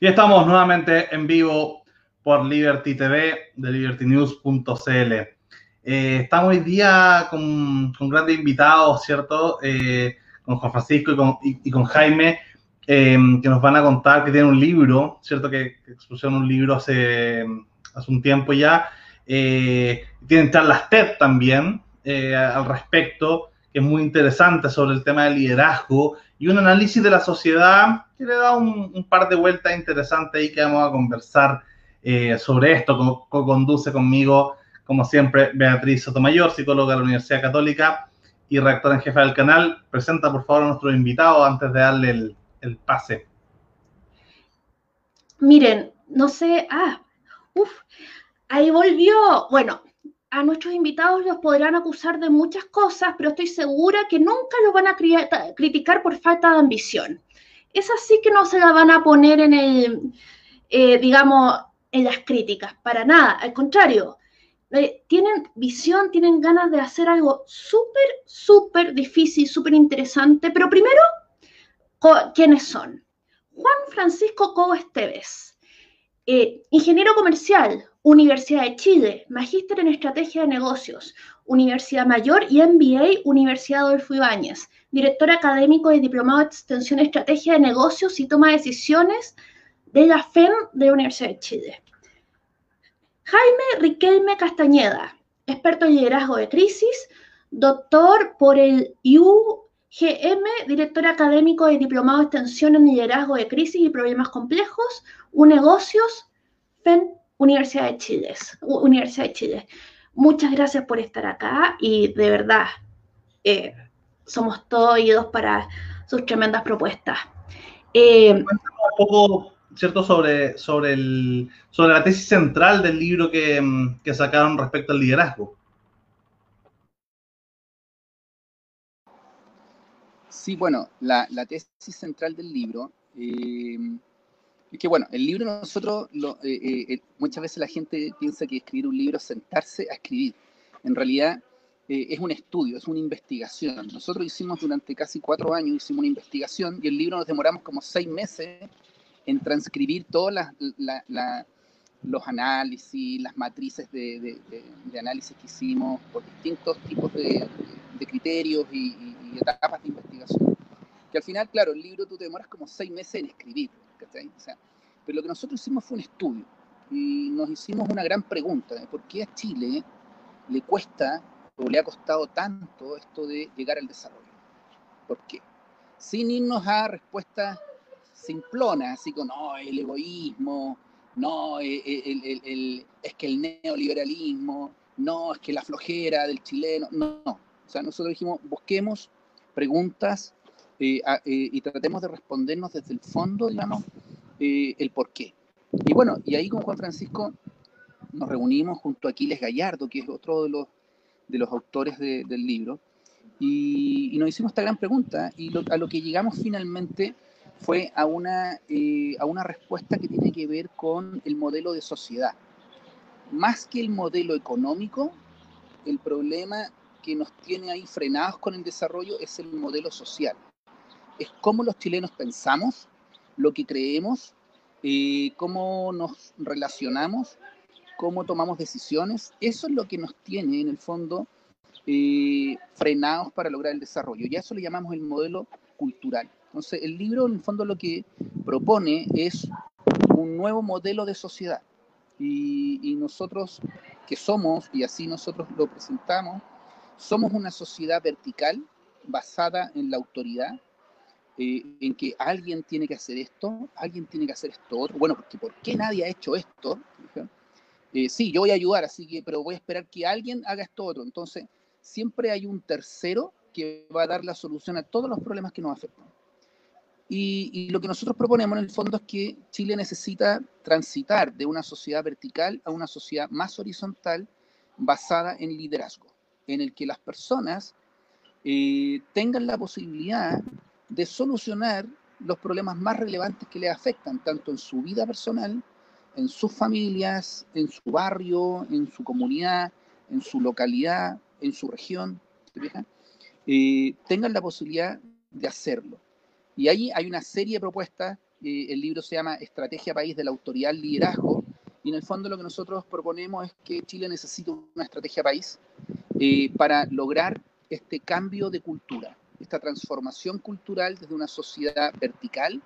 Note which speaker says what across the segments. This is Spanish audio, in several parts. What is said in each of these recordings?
Speaker 1: Y estamos nuevamente en vivo por Liberty TV de libertynews.cl. Eh, estamos hoy día con, con grandes invitados, ¿cierto? Eh, con Juan Francisco y con, Jaime, eh, que nos van a contar que tienen un libro, ¿cierto? Que, que expusieron un libro hace, hace un tiempo ya. Eh, tienen charlas TED también al respecto, que es muy interesante sobre el tema del liderazgo y un análisis de la sociedad que le da un, par de vueltas interesantes ahí que vamos a conversar eh, sobre esto. Co-conduce conmigo, como siempre, Beatriz Sotomayor, psicóloga de la Universidad Católica y redactora en jefe del canal. Presenta, por favor, a nuestro invitado antes de darle el, el pase.
Speaker 2: Miren, no sé, ah, uff, ahí volvió, bueno, a nuestros invitados los podrán acusar de muchas cosas, pero estoy segura que nunca los van a cri criticar por falta de ambición. Es así que no se la van a poner en el, eh, digamos, en las críticas, para nada, al contrario. Eh, tienen visión, tienen ganas de hacer algo súper, súper difícil, súper interesante, pero primero, ¿quiénes son? Juan Francisco Cobo Esteves, eh, ingeniero comercial, Universidad de Chile, Magíster en Estrategia de Negocios, Universidad Mayor y MBA, Universidad Adolfo Ibáñez, director académico y diplomado de Extensión Estrategia de Negocios y Toma de Decisiones de la FEM de la Universidad de Chile. Jaime Riquelme Castañeda, experto en liderazgo de crisis, doctor por el UGM, director académico y diplomado de Extensión en Liderazgo de Crisis y Problemas Complejos, UNegocios, FEM Universidad de Chile. Universidad de Chile. Muchas gracias por estar acá y de verdad eh, somos todos oídos para sus tremendas propuestas.
Speaker 1: Eh, un poco, ¿cierto?, sobre, sobre, el, sobre la tesis central del libro que, que sacaron respecto al liderazgo.
Speaker 3: Sí, bueno, la, la tesis central del libro eh, es que bueno, el libro nosotros, eh, eh, eh, muchas veces la gente piensa que escribir un libro es sentarse a escribir. En realidad es un estudio, es una investigación. Nosotros hicimos durante casi cuatro años, hicimos una investigación y el libro nos demoramos como seis meses en transcribir todos los análisis, las matrices de, análisis que hicimos por distintos tipos de, criterios y, y, y etapas de investigación. Que al final, claro, el libro tú te demoras como seis meses en escribir o sea, pero lo que nosotros hicimos fue un estudio y nos hicimos una gran pregunta, ¿por qué a Chile le cuesta o le ha costado tanto esto de llegar al desarrollo? ¿Por qué? Sin irnos a respuestas simplonas, así como, no, el egoísmo, no, el, el, el, es que el neoliberalismo, no, es que la flojera del chileno, no, no. O sea, nosotros dijimos, busquemos preguntas eh, eh, y tratemos de respondernos desde el fondo, digamos, eh, el por qué. Y bueno, y ahí con Juan Francisco nos reunimos junto a Aquiles Gallardo, que es otro de los, de los autores del libro, y, nos hicimos esta gran pregunta, y a lo que llegamos finalmente fue a una, a una respuesta que tiene que ver con el modelo de sociedad. Más que el modelo económico, el problema que nos tiene ahí frenados con el desarrollo es el modelo social es cómo los chilenos pensamos, lo que creemos, eh, cómo nos relacionamos, cómo tomamos decisiones. Eso es lo que nos tiene, en el fondo, eh, frenados para lograr el desarrollo. Y a eso le llamamos el modelo cultural. Entonces, el libro, en el fondo, lo que propone es un nuevo modelo de sociedad. Y, y nosotros, que somos, y así nosotros lo presentamos, somos una sociedad vertical basada en la autoridad, eh, en que alguien tiene que hacer esto, alguien tiene que hacer esto otro. Bueno, porque ¿por qué nadie ha hecho esto? Eh, sí, yo voy a ayudar, así que, pero voy a esperar que alguien haga esto otro. Entonces, siempre hay un tercero que va a dar la solución a todos los problemas que nos afectan. Y, y, lo que nosotros proponemos en el fondo es que Chile necesita transitar de una sociedad vertical a una sociedad más horizontal basada en liderazgo, en el que las personas eh, tengan la posibilidad de solucionar los problemas más relevantes que le afectan, tanto en su vida personal, en sus familias, en su barrio, en su comunidad, en su localidad, en su región, eh, tengan la posibilidad de hacerlo. Y ahí hay una serie de propuestas eh, el libro se llama Estrategia País de la Autoridad Liderazgo, y en el fondo lo que nosotros proponemos es que Chile necesita una estrategia país eh, para lograr este cambio de cultura, esta transformación cultural desde una sociedad vertical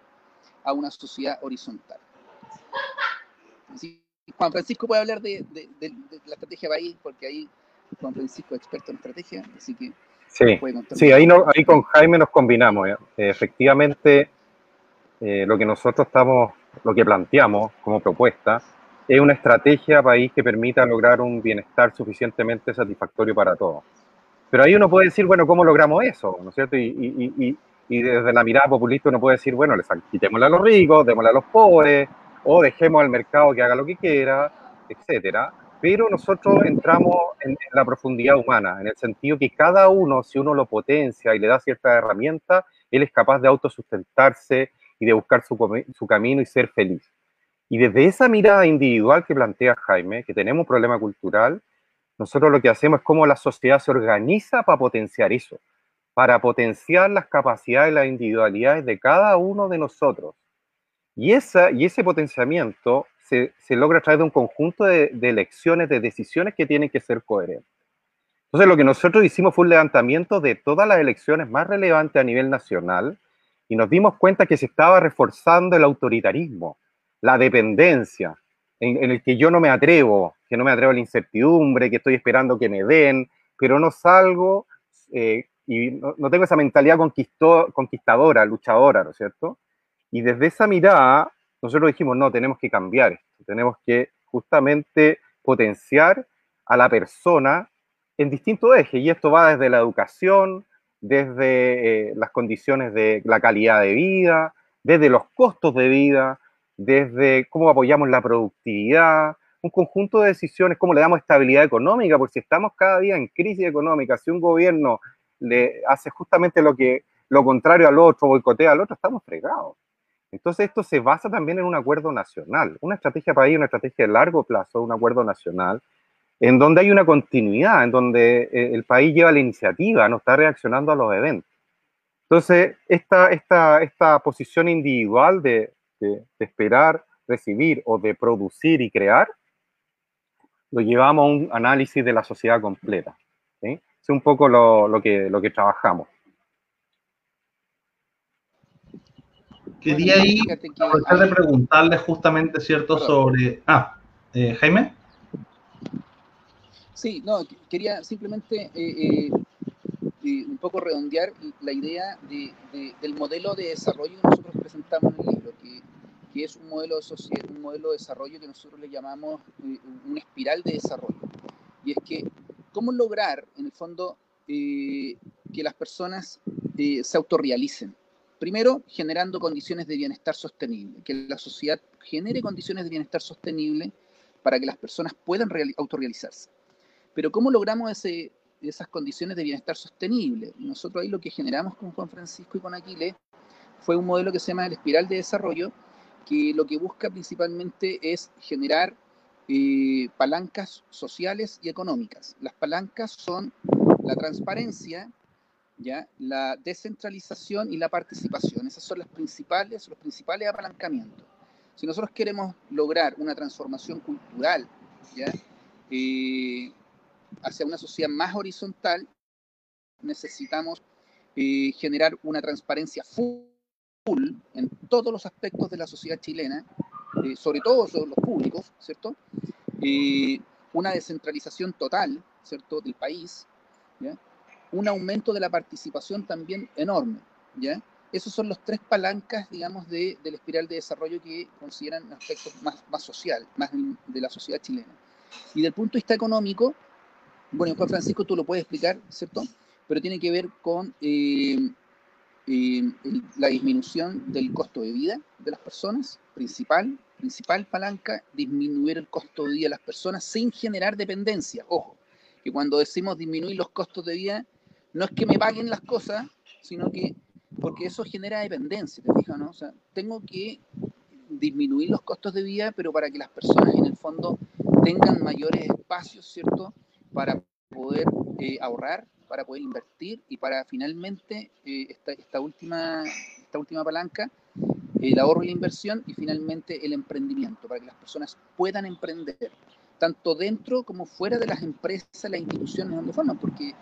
Speaker 3: a una sociedad horizontal. Juan Francisco puede hablar de, la estrategia país, porque ahí Juan Francisco es experto en estrategia, así que...
Speaker 4: Sí, sí ahí, no, ahí con Jaime nos combinamos. ¿eh? Efectivamente, eh, lo que nosotros estamos, lo que planteamos como propuesta, es una estrategia país que permita lograr un bienestar suficientemente satisfactorio para todos. Pero ahí uno puede decir, bueno, ¿cómo logramos eso? ¿No es cierto? Y, desde la mirada populista uno puede decir, bueno, les quitémosle a los ricos, démosle a los pobres, o dejemos al mercado que haga lo que quiera, etcétera. Pero nosotros entramos en, la profundidad humana, en el sentido que cada uno, si uno lo potencia y le da ciertas herramientas, él es capaz de autosustentarse y de buscar su, su camino y ser feliz. Y desde esa mirada individual que plantea Jaime, que tenemos un problema cultural, nosotros lo que hacemos es cómo la sociedad se organiza para potenciar eso, para potenciar las capacidades y las individualidades de cada uno de nosotros. Y, esa, y ese potenciamiento se, se logra a través de un conjunto de, de elecciones, de decisiones que tienen que ser coherentes. Entonces, lo que nosotros hicimos fue un levantamiento de todas las elecciones más relevantes a nivel nacional y nos dimos cuenta que se estaba reforzando el autoritarismo, la dependencia, en, el que yo no me atrevo, que no me atrevo a la incertidumbre, que estoy esperando que me den, pero no salgo eh, y no, tengo esa mentalidad conquistadora, luchadora, ¿no es cierto? Y desde esa mirada, nosotros dijimos, no, tenemos que cambiar esto, tenemos que justamente potenciar a la persona en distintos ejes, y esto va desde la educación, desde eh, las condiciones de la calidad de vida, desde los costos de vida, desde cómo apoyamos la productividad, un conjunto de decisiones, cómo le damos estabilidad económica, porque si estamos cada día en crisis económica, si un gobierno le hace justamente lo que lo contrario al otro, boicotea al otro, estamos fregados. Entonces esto se basa también en un acuerdo nacional, una estrategia para ir, una estrategia de largo plazo, un acuerdo nacional, en donde hay una continuidad, en donde eh, el país lleva la iniciativa, no está reaccionando a los eventos. Entonces, esta, esta, esta posición individual de, de, esperar, recibir o de producir y crear, lo llevamos a un análisis de la sociedad completa. Es un poco lo, lo, que, lo que trabajamos.
Speaker 1: Quería ir a de preguntarle justamente, ¿cierto?, sobre... Ah, eh, Jaime.
Speaker 3: Sí, no, quería simplemente eh, eh, un poco redondear la idea de, del modelo de desarrollo que nosotros presentamos en el libro, que que es un modelo de, sociedad, un modelo de desarrollo que nosotros le llamamos eh, una espiral de desarrollo. Y es que, ¿cómo lograr, en el fondo, eh, que las personas eh, se autorrealicen? Primero, generando condiciones de bienestar sostenible, que la sociedad genere condiciones de bienestar sostenible para que las personas puedan autorrealizarse. Pero ¿cómo logramos ese, esas condiciones de bienestar sostenible? Nosotros ahí lo que generamos con Juan Francisco y con Aquiles fue un modelo que se llama el espiral de desarrollo, que lo que busca principalmente es generar eh, palancas sociales y económicas. Las palancas son la transparencia, ¿ya? la descentralización y la participación. Esas son las principales, los principales apalancamientos. Si nosotros queremos lograr una transformación cultural ¿ya? Eh, hacia una sociedad más horizontal, necesitamos eh, generar una transparencia full en todos los aspectos de la sociedad chilena, eh, sobre todo sobre los públicos, ¿cierto? Eh, una descentralización total, ¿cierto?, del país, ¿ya? un aumento de la participación también enorme, ¿ya? Esos son los tres palancas, digamos, de, la espiral de desarrollo que consideran aspectos más, más social, más de la sociedad chilena. Y del punto de vista económico, bueno, Juan Francisco, tú lo puedes explicar, ¿cierto? Pero tiene que ver con eh, la disminución del costo de vida de las personas, principal, principal palanca, disminuir el costo de vida de las personas sin generar dependencia. Ojo, que cuando decimos disminuir los costos de vida, no es que me paguen las cosas, sino que porque eso genera dependencia, ¿te fijas, no? O sea, tengo que disminuir los costos de vida, pero para que las personas en el fondo tengan mayores espacios, ¿cierto? Para poder eh, ahorrar, para poder invertir y para finalmente eh, esta, última, esta última palanca, el ahorro y la inversión y finalmente el emprendimiento, para que las personas puedan emprender, tanto dentro como fuera de las empresas, las instituciones donde forman, porque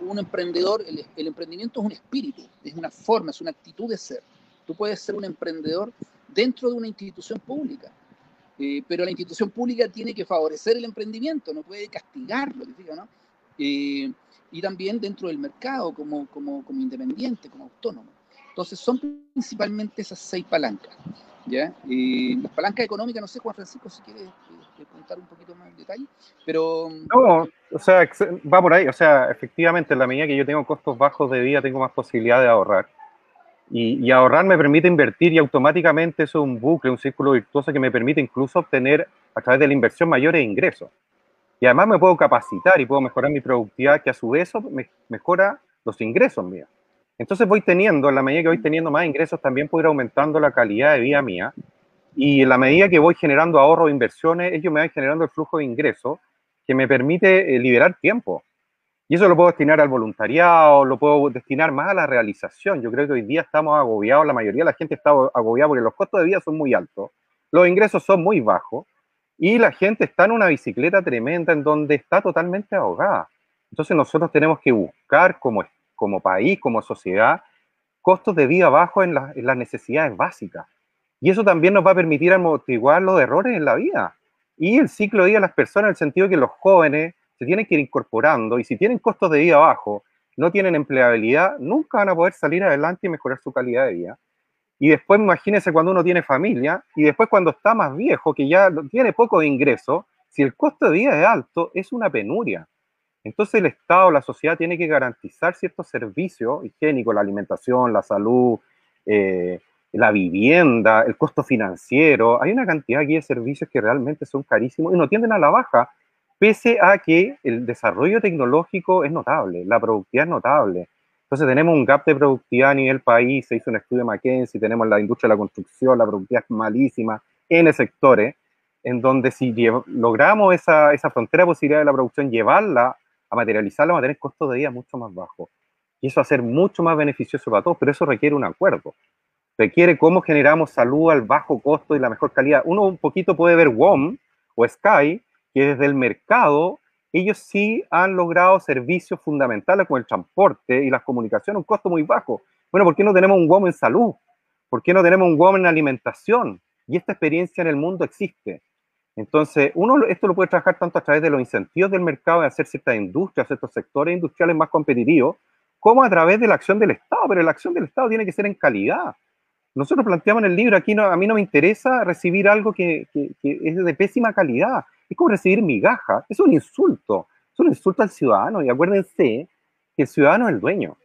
Speaker 3: un emprendedor, el emprendimiento es un espíritu, es una forma, es una actitud de ser. Tú puedes ser un emprendedor dentro de una institución pública, eh, pero la institución pública tiene que favorecer el emprendimiento, no puede castigarlo, ¿no? Eh, y también dentro del mercado como, como, como independiente, como autónomo. Entonces son principalmente esas seis palancas. ¿ya? Eh, las palancas económicas, no sé, Juan Francisco, si quieres contar un poquito más en detalle, pero...
Speaker 4: No, o sea, va por ahí, o sea, efectivamente, en la medida que yo tengo costos bajos de vida, tengo más posibilidad de ahorrar. Y, ahorrar me permite invertir y automáticamente eso es un bucle, un círculo virtuoso que me permite incluso obtener a través de la inversión mayores ingresos. Y además me puedo capacitar y puedo mejorar mi productividad, que a su vez me mejora los ingresos míos. Entonces voy teniendo, en la medida que voy teniendo más ingresos, también puedo ir aumentando la calidad de vida mía. Y en la medida que voy generando ahorros e inversiones, ellos me van generando el flujo de ingresos que me permite eh, liberar tiempo. Y eso lo puedo destinar al voluntariado, lo puedo destinar más a la realización. Yo creo que hoy día estamos agobiados, la mayoría de la gente está agobiada porque los costos de vida son muy altos, los ingresos son muy bajos y la gente está en una bicicleta tremenda en donde está totalmente ahogada. Entonces nosotros tenemos que buscar como, como país, como sociedad, costos de vida bajos en, en las necesidades básicas. Y eso también nos va a permitir amortiguar los errores en la vida. Y el ciclo de vida de las personas, en el sentido que los jóvenes se tienen que ir incorporando y si tienen costos de vida bajos, no tienen empleabilidad, nunca van a poder salir adelante y mejorar su calidad de vida. Y después imagínense cuando uno tiene familia y después cuando está más viejo, que ya tiene poco de ingreso, si el costo de vida es alto, es una penuria. Entonces el Estado, la sociedad tiene que garantizar ciertos servicios higiénicos, la alimentación, la salud, eh, la vivienda, el costo financiero. Hay una cantidad aquí de servicios que realmente son carísimos y no tienden a la baja, pese a que el desarrollo tecnológico es notable, la productividad es notable. Entonces tenemos un gap de productividad a nivel país, se hizo un estudio de McKinsey, tenemos la industria de la construcción, la productividad es malísima, N sectores, en donde si logramos esa, esa frontera de posibilidad de la producción, llevarla a materializarla, va a tener costos de vida mucho más bajos. Y eso va a ser mucho más beneficioso para todos, pero eso requiere un acuerdo. Requiere cómo generamos salud al bajo costo y la mejor calidad. Uno un poquito puede ver WOM o Sky, que desde el mercado ellos sí han logrado servicios fundamentales como el transporte y las comunicaciones a un costo muy bajo. Bueno, ¿por qué no tenemos un WOM en salud? ¿Por qué no tenemos un WOM en alimentación? Y esta experiencia en el mundo existe. Entonces, uno esto lo puede trabajar tanto a través de los incentivos del mercado de hacer ciertas industrias, ciertos sectores industriales más competitivos, como a través de la acción del Estado, pero la acción del Estado tiene que ser en calidad. Nosotros planteamos en el libro, aquí no, a mí no me interesa recibir algo que, que es de pésima calidad, es como recibir migaja, es un insulto, es un insulto al ciudadano. Y acuérdense que el ciudadano es el dueño.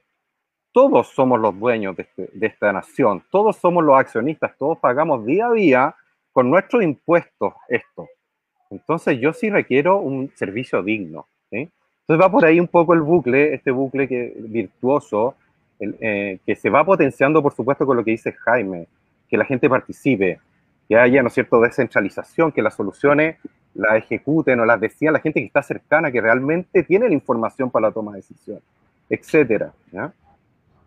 Speaker 4: Todos somos los dueños de, este, de esta nación, todos somos los accionistas, todos pagamos día a día con nuestros impuestos esto. Entonces yo sí requiero un servicio digno. Entonces va por ahí un poco el bucle, este bucle virtuoso, eh, que se va potenciando, por supuesto, con lo que dice Jaime, que la gente participe, que haya, ¿no es cierto?, descentralización, que las soluciones la ejecuten o las decían la gente que está cercana, que realmente tiene la información para la toma de decisión, etcétera. ¿ya?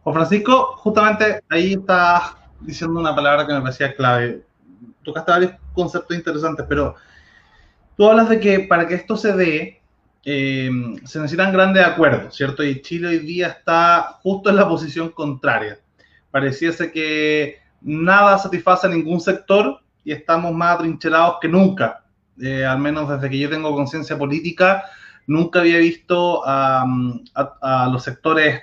Speaker 1: Juan Francisco, justamente ahí está diciendo una palabra que me parecía clave. Tocaste varios conceptos interesantes, pero tú hablas de que para que esto se dé, eh, se necesitan grandes acuerdos, ¿cierto? Y Chile hoy día está justo en la posición contraria. Pareciese que nada satisface a ningún sector y estamos más atrincherados que nunca eh, al menos desde que yo tengo conciencia política, nunca había visto a, los sectores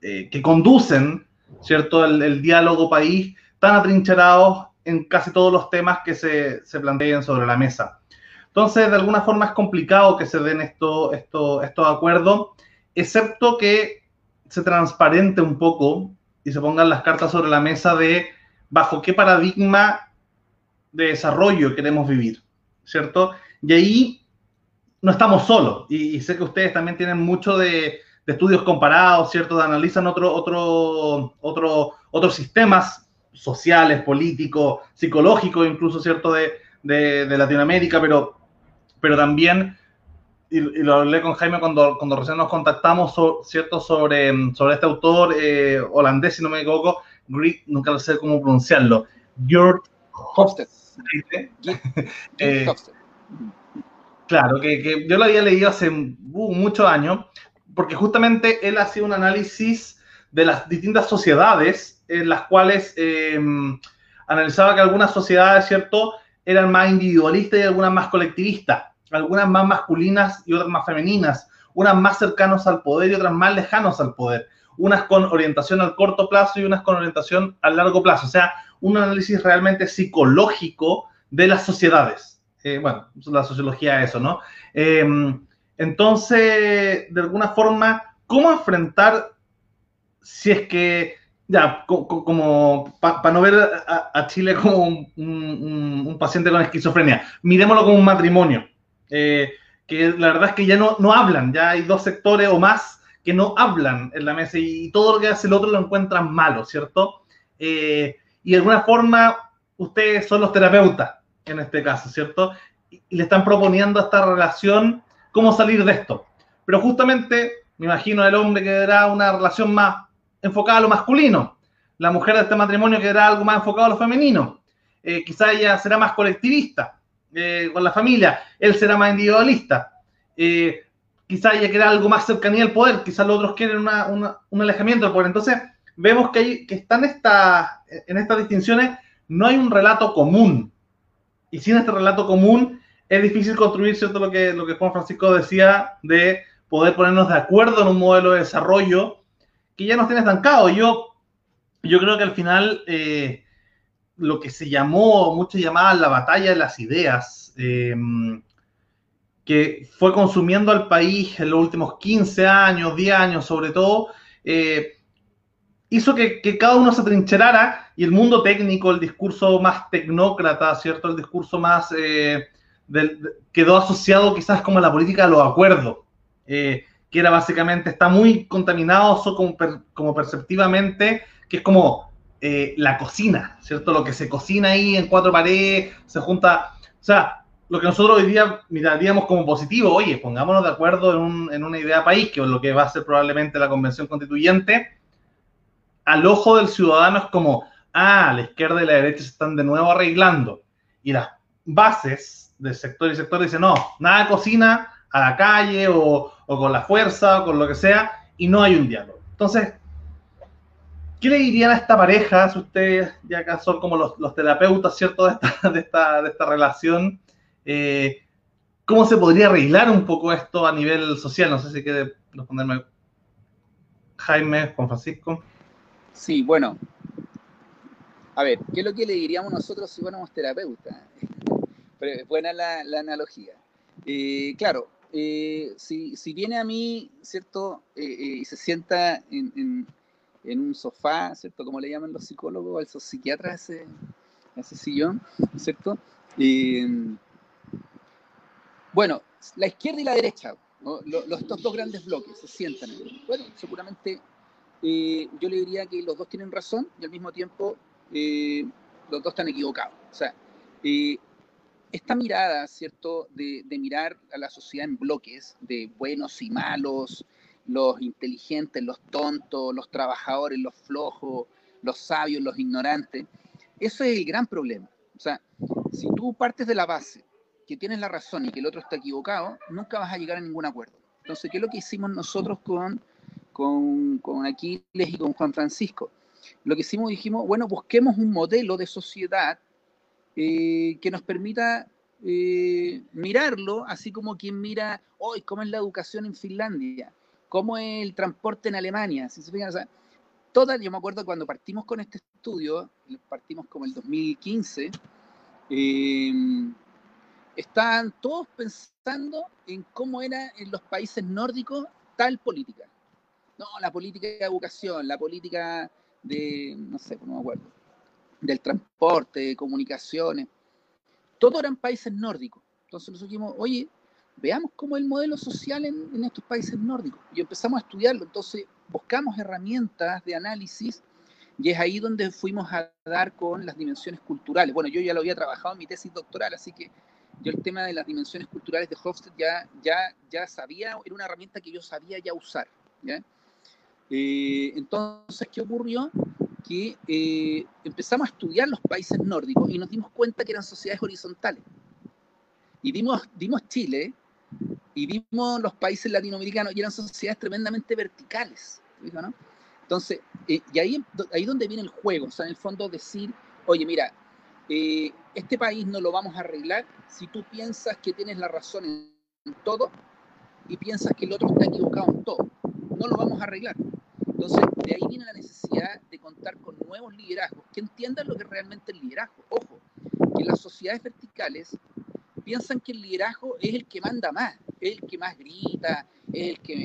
Speaker 1: eh, que conducen, ¿cierto?, el, diálogo país tan atrincherados en casi todos los temas que se, se plantean sobre la mesa. Entonces, de alguna forma es complicado que se den esto, esto, estos acuerdos, excepto que se transparente un poco y se pongan las cartas sobre la mesa de bajo qué paradigma de desarrollo queremos vivir. ¿Cierto? Y ahí no estamos solos. Y, sé que ustedes también tienen mucho de, estudios comparados, ¿cierto? analizan otro, otro, otro, otros sistemas sociales, políticos, psicológicos, incluso, ¿cierto? De, de, Latinoamérica, pero, pero también, y, lo hablé con Jaime cuando, cuando recién nos contactamos, ¿cierto? Sobre, sobre este autor eh, holandés, si no me equivoco, nunca sé cómo pronunciarlo, George Hofstede.
Speaker 3: Eh,
Speaker 1: claro, que, que, yo lo había leído hace uh, muchos años, porque justamente él hacía un análisis de las distintas sociedades en las cuales eh, analizaba que algunas sociedades, ¿cierto?, eran más individualistas y algunas más colectivistas, algunas más masculinas y otras más femeninas, unas más cercanas al poder y otras más lejanos al poder, unas con orientación al corto plazo y unas con orientación al largo plazo, o sea, un análisis realmente psicológico de las sociedades. Eh, bueno, la sociología es eso, ¿no? Em, entonces, de alguna forma, ¿cómo enfrentar si es que ya, como para no ver a, Chile como un, paciente con esquizofrenia, miremoslo como un matrimonio, eh, que la verdad es que ya no, no hablan, ya hay dos sectores o más que no hablan en la mesa y, todo lo que hace el otro lo encuentran malo, ¿cierto? Eh, y de alguna forma ustedes son los terapeutas en este caso, ¿cierto? Y, le están proponiendo a esta relación cómo salir de esto. Pero justamente, me imagino el hombre que dará una relación más enfocada a lo masculino, la mujer de este matrimonio quedará algo más enfocado a lo femenino, eh, quizá ella será más colectivista eh, con la familia, él será más individualista, eh, quizá ella quiera algo más cercanía al poder, quizá los otros quieren un alejamiento del poder. Entonces, vemos que, hay, que están esta, en estas distinciones, no hay un relato común. Y sin este relato común, es difícil construir, ¿cierto? Lo que, lo que Juan Francisco decía de poder ponernos de acuerdo en un modelo de desarrollo que ya nos tiene estancado. Yo, yo creo que al final eh, lo que se llamó, mucho llamada la batalla de las ideas, eh, que fue consumiendo al país en los últimos 15 años, 10 años sobre todo, eh, hizo que, cada uno se trincherara y el mundo técnico, el discurso más tecnócrata, ¿cierto? El discurso más... quedó asociado quizás como a la política de los acuerdos que era básicamente, está muy contaminado como, como perceptivamente, que es como eh, la cocina, ¿cierto? Lo que se cocina ahí en cuatro paredes, se junta, o sea, lo que nosotros hoy día miraríamos como positivo, oye, pongámonos de acuerdo en, un, en una idea país, que es lo que va a ser probablemente la convención constituyente, al ojo del ciudadano es como, ah, la izquierda y la derecha se están de nuevo arreglando, y las bases del sector y sector dicen, no, nada cocina, a la calle o, con la fuerza o con lo que sea, y no hay un diálogo. Entonces, ¿qué le dirían a esta pareja, si ustedes ya acá son como los, terapeutas, ¿cierto?, de esta, relación? Eh, ¿Cómo se podría arreglar un poco esto a nivel social? No sé si quiere responderme Jaime, Juan Francisco.
Speaker 3: Sí, bueno. A ver, ¿qué es lo que le diríamos nosotros si fuéramos terapeutas? buena la, analogía. Eh, claro, eh, si, si, viene a mí, ¿cierto? Eh, y se sienta en, en, un sofá, ¿cierto? Como le llaman los psicólogos, esos psiquiatras, ese, ese sillón, ¿cierto? bueno, la izquierda y la derecha, los, estos dos grandes bloques se sientan. Bueno, seguramente yo le diría que los dos tienen razón y al mismo tiempo los dos están equivocados. O sea, esta mirada, ¿cierto?, de, mirar a la sociedad en bloques, de buenos y malos, los inteligentes, los tontos, los trabajadores, los flojos, los sabios, los ignorantes, eso es el gran problema. O sea, si tú partes de la base que tienes la razón y que el otro está equivocado, nunca vas a llegar a ningún acuerdo. Entonces, ¿qué es lo que hicimos nosotros con, con, con Aquiles y con Juan Francisco? Lo que hicimos, dijimos, bueno, busquemos un modelo de sociedad eh, que nos permita eh, mirarlo, así como quien mira hoy cómo es la educación en Finlandia, cómo es el transporte en Alemania. Si se fijan, o sea, yo me acuerdo cuando partimos con este estudio, partimos como el 2015, eh, estaban todos pensando en cómo era en los países nórdicos tal política. No, la política de educación, la política de, no sé, no me acuerdo del transporte, de comunicaciones, todos eran países nórdicos. Entonces nosotros dijimos, oye, veamos cómo es el modelo social en, estos países nórdicos. Y empezamos a estudiarlo. Entonces buscamos herramientas de análisis y es ahí donde fuimos a dar con las dimensiones culturales. Bueno, yo ya lo había trabajado en mi tesis doctoral, así que yo el tema de las dimensiones culturales de Hofstede ya, ya, ya sabía, era una herramienta que yo sabía ya usar. Eh, entonces, ¿qué ocurrió? que eh, empezamos a estudiar los países nórdicos y nos dimos cuenta que eran sociedades horizontales. Y dimos, dimos Chile y vimos los países latinoamericanos y eran sociedades tremendamente verticales. ¿no? Entonces, eh, y ahí, ahí donde viene el juego, o sea, en el fondo decir, oye, mira, eh, este país no lo vamos a arreglar si tú piensas que tienes la razón en todo y piensas que el otro está equivocado en todo. No lo vamos a arreglar. Entonces, de ahí viene la necesidad de contar con nuevos liderazgos que entiendan lo que es realmente el liderazgo. Ojo, que las sociedades verticales piensan que el liderazgo es el que manda más, es el que más grita, es el que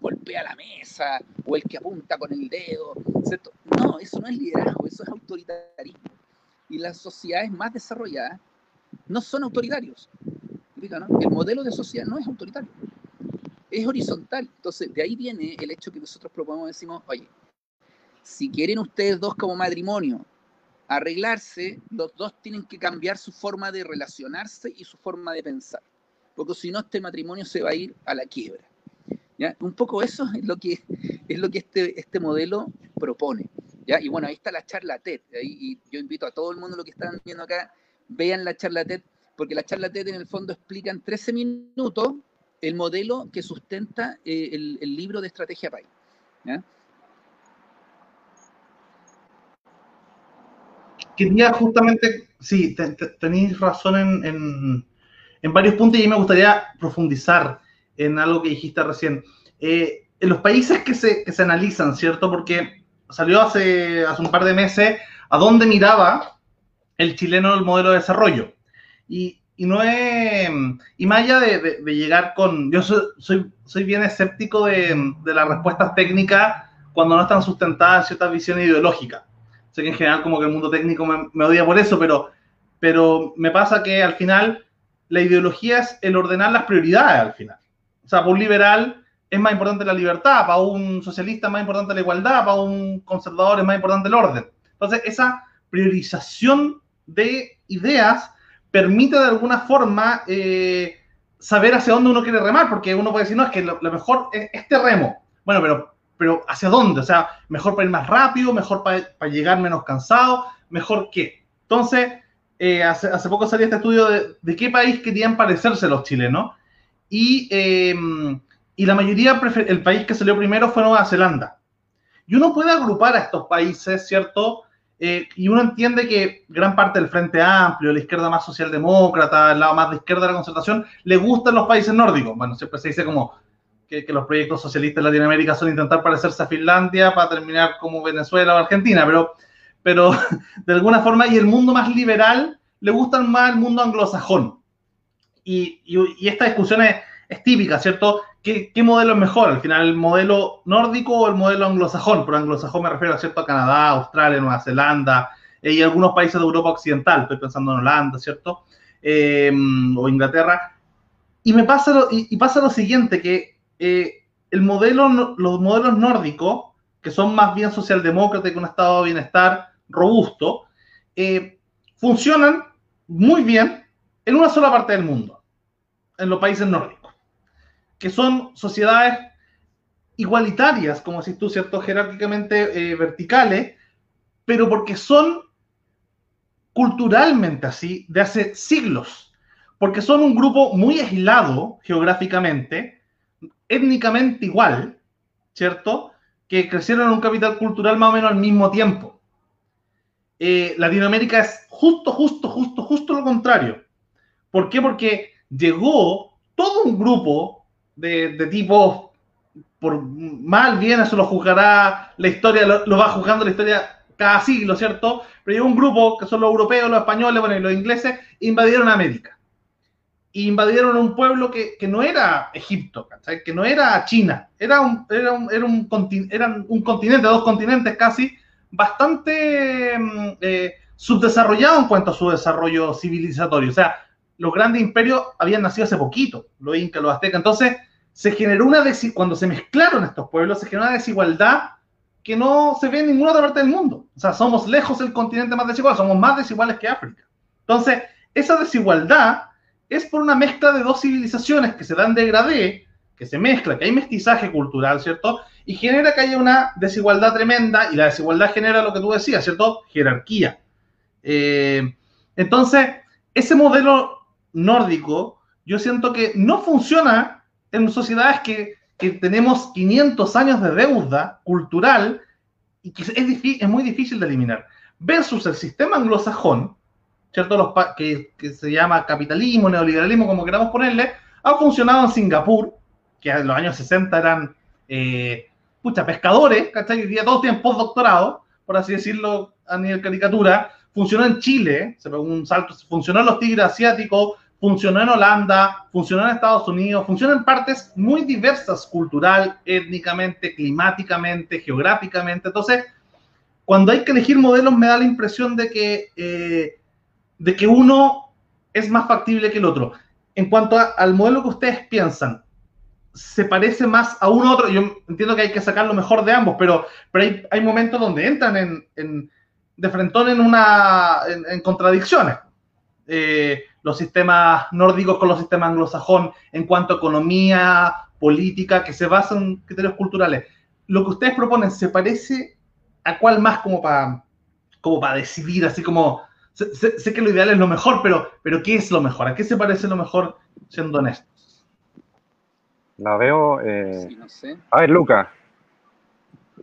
Speaker 3: golpea la mesa o el que apunta con el dedo. No, eso no es liderazgo, eso es autoritarismo. Y las sociedades más desarrolladas no son autoritarios. El modelo de sociedad no es autoritario, es horizontal. Entonces, de ahí viene el hecho que nosotros proponemos, decimos, oye, si quieren ustedes dos como matrimonio arreglarse, los dos tienen que cambiar su forma de relacionarse y su forma de pensar, porque si no este matrimonio se va a ir a la quiebra. ¿ya? Un poco eso es lo que, es lo que este, este modelo propone. ¿ya? Y bueno, ahí está la charla TED, y yo invito a todo el mundo lo que están viendo acá, vean la charla TED, porque la charla TED en el fondo explica en 13 minutos el modelo que sustenta eh, el, libro de Estrategia PAI. ¿ya?
Speaker 1: quería justamente, sí, tenéis razón en, en, varios puntos y me gustaría profundizar en algo que dijiste recién. Eh, en los países que se, que se analizan, ¿cierto? Porque salió hace, hace un par de meses a dónde miraba el chileno el modelo de desarrollo. Y, y no es, y más allá de, de, llegar con, yo soy, soy, soy bien escéptico de, de, las respuestas técnicas cuando no están sustentadas en ciertas visiones ideológicas sé que en general como que el mundo técnico me, odia por eso, pero, pero me pasa que al final la ideología es el ordenar las prioridades al final. O sea, para un liberal es más importante la libertad, para un socialista es más importante la igualdad, para un conservador es más importante el orden. Entonces, esa priorización de ideas permite de alguna forma eh, saber hacia dónde uno quiere remar, porque uno puede decir, no, es que lo, mejor es este remo. Bueno, pero pero ¿hacia dónde? O sea, mejor para ir más rápido, mejor para, llegar menos cansado, mejor qué. Entonces, eh, hace, poco salió este estudio de, qué país querían parecerse los chilenos y, eh, y la mayoría, el país que salió primero fue Nueva Zelanda. Y uno puede agrupar a estos países, ¿cierto? Eh, y uno entiende que gran parte del Frente Amplio, la izquierda más socialdemócrata, el lado más de izquierda de la concertación, le gustan los países nórdicos. Bueno, siempre se dice como que, los proyectos socialistas en Latinoamérica son intentar parecerse a Finlandia para terminar como Venezuela o Argentina, pero, pero de alguna forma, y el mundo más liberal le gustan más el mundo anglosajón. Y, y, es, es típica, ¿cierto? ¿Qué, ¿Qué, modelo es mejor? Al final, ¿el modelo nórdico o el modelo anglosajón? Por anglosajón me refiero, ¿cierto? A Canadá, Australia, Nueva Zelanda eh, y algunos países de Europa Occidental. Estoy pensando en Holanda, ¿cierto? Eh, o Inglaterra. Y me pasa lo, siguiente, que eh, los modelos nórdicos, que son más bien socialdemócratas con un estado de bienestar robusto, eh, funcionan muy bien en una sola parte del mundo, en los países nórdicos, que son sociedades igualitarias, como si tú, ¿cierto? Jerárquicamente eh, verticales, pero porque son culturalmente así de hace siglos, porque son un grupo muy aislado geográficamente, étnicamente igual, ¿cierto? Que crecieron en un capital cultural más o menos al mismo tiempo. Eh, Latinoamérica es justo, justo, justo, justo lo contrario. ¿Por qué? Porque llegó todo un grupo de, de tipos, por mal bien, eso lo juzgará la historia, lo, va juzgando la historia cada siglo, ¿cierto? Pero llegó un grupo que son los europeos, los españoles, bueno, y los ingleses, invadieron América invadieron un pueblo que, que no era Egipto, ¿cachai? que no era China, era un, era un, era un, eran un continente, dos continentes casi, bastante mm, eh, subdesarrollado en cuanto a su desarrollo civilizatorio. O sea, los grandes imperios habían nacido hace poquito, los incas, los aztecas. Entonces, se generó una cuando se mezclaron estos pueblos, se generó una desigualdad que no se ve en ninguna otra parte del mundo. O sea, somos lejos el continente más desigual, somos más desiguales que África. Entonces, esa desigualdad es por una mezcla de dos civilizaciones que se dan degradé, que se mezcla, que hay mestizaje cultural, ¿cierto? Y genera que haya una desigualdad tremenda y la desigualdad genera lo que tú decías, ¿cierto? Jerarquía. Eh, entonces, ese modelo nórdico, yo siento que no funciona en sociedades que, que tenemos 500 años de deuda cultural y que es, es muy difícil de eliminar. Versus el sistema anglosajón, ¿cierto? Los que, que, se llama capitalismo, neoliberalismo, como queramos ponerle, ha funcionado en Singapur, que en los años 60 eran, eh, pucha, pescadores, ¿cachai? Hoy día todos tienen postdoctorado, por así decirlo, a nivel caricatura. Funcionó en Chile, se pegó un salto, funcionó en los tigres asiáticos, funcionó en Holanda, funcionó en Estados Unidos, funciona en partes muy diversas, cultural, étnicamente, climáticamente, geográficamente. Entonces, cuando hay que elegir modelos, me da la impresión de que, eh, de que uno es más factible que el otro. En cuanto a, al modelo que ustedes piensan, ¿se parece más a uno u otro? Yo entiendo que hay que sacar lo mejor de ambos, pero, pero hay, hay momentos donde entran en, en, de frentón en, en contradicciones. Eh, los sistemas nórdicos con los sistemas anglosajón en cuanto a economía, política, que se basan en criterios culturales. Lo que ustedes proponen, ¿se parece a cuál más como para como para decidir, así como, sé, sé, sé, que lo ideal es lo mejor, pero, pero ¿qué es lo mejor? ¿A qué se parece lo mejor, siendo honestos?
Speaker 4: La veo... Eh... Sí, no sé. A ver, Luca,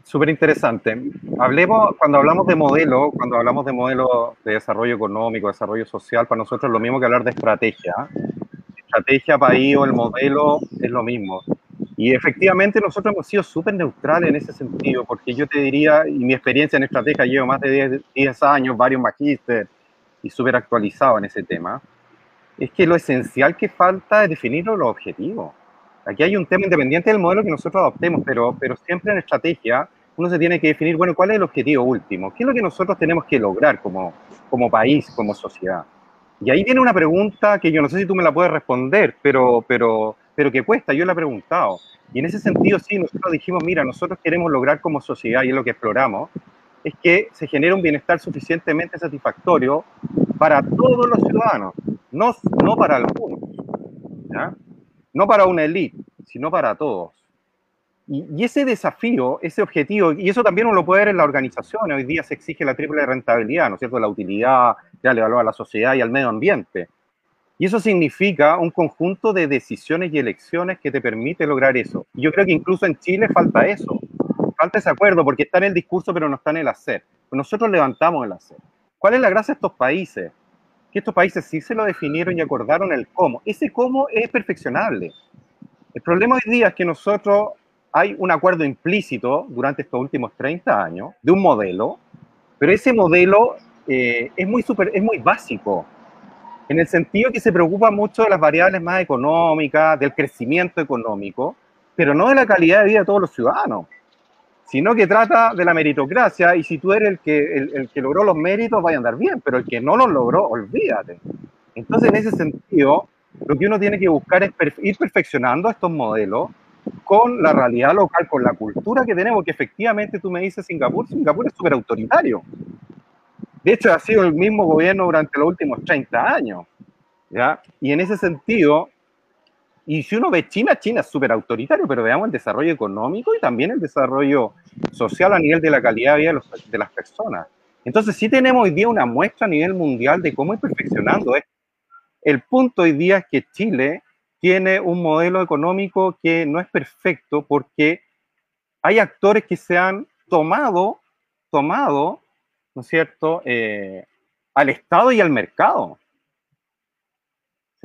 Speaker 4: súper interesante. Hablemos, cuando hablamos de modelo, cuando hablamos de modelo de desarrollo económico, desarrollo social, para nosotros es lo mismo que hablar de estrategia. Estrategia, país o el modelo es lo mismo. Y efectivamente nosotros hemos sido súper neutrales en ese sentido, porque yo te diría, y mi experiencia en estrategia, llevo más de 10, 10 años, varios magísteres, y súper actualizado en ese tema, es que lo esencial que falta es definir los objetivos. Aquí hay un tema independiente del modelo que nosotros adoptemos, pero, pero siempre en estrategia uno se tiene que definir, bueno, ¿cuál es el objetivo último? ¿Qué es lo que nosotros tenemos que lograr como, como país, como sociedad? Y ahí viene una pregunta que yo no sé si tú me la puedes responder, pero, pero, pero que cuesta, yo la he preguntado. Y en ese sentido, sí, nosotros dijimos, mira, nosotros queremos lograr como sociedad, y es lo que exploramos, es que se genere un bienestar suficientemente satisfactorio para todos los ciudadanos, no, no para algunos, ¿ya? No para una élite, sino para todos. Y, ese desafío, ese objetivo, y eso también uno lo puede ver en la organización, hoy día se exige la triple rentabilidad, ¿no es cierto? La utilidad, darle valor a la sociedad y al medio ambiente. Y eso significa un conjunto de decisiones y elecciones que te permite lograr eso. Y yo creo que incluso en Chile falta eso. Falta ese acuerdo porque está en el discurso pero no está en el hacer. Nosotros levantamos el hacer. ¿Cuál es la gracia de estos países? Que estos países sí se lo definieron y acordaron el cómo. Ese cómo es perfeccionable. El problema hoy día es que nosotros hay un acuerdo implícito durante estos últimos 30 años de un modelo, pero ese modelo eh, es, muy super, es muy básico en el sentido que se preocupa mucho de las variables más económicas, del crecimiento económico, pero no de la calidad de vida de todos los ciudadanos, sino que trata de la meritocracia y si tú eres el que, el, el que logró los méritos, vaya a andar bien, pero el que no los logró, olvídate. Entonces, en ese sentido, lo que uno tiene que buscar es perf ir perfeccionando estos modelos con la realidad local, con la cultura que tenemos, que efectivamente tú me dices Singapur, Singapur es súper autoritario. De hecho, ha sido el mismo gobierno durante los últimos 30 años. ¿ya? Y en ese sentido, y si uno ve China, China es súper autoritario, pero veamos el desarrollo económico y también el desarrollo social a nivel de la calidad de vida de, los, de las personas. Entonces, sí tenemos hoy día una muestra a nivel mundial de cómo ir perfeccionando esto. El punto hoy día es que Chile tiene un modelo económico que no es perfecto porque hay actores que se han tomado, tomado ¿no es cierto?, eh, al Estado y al mercado.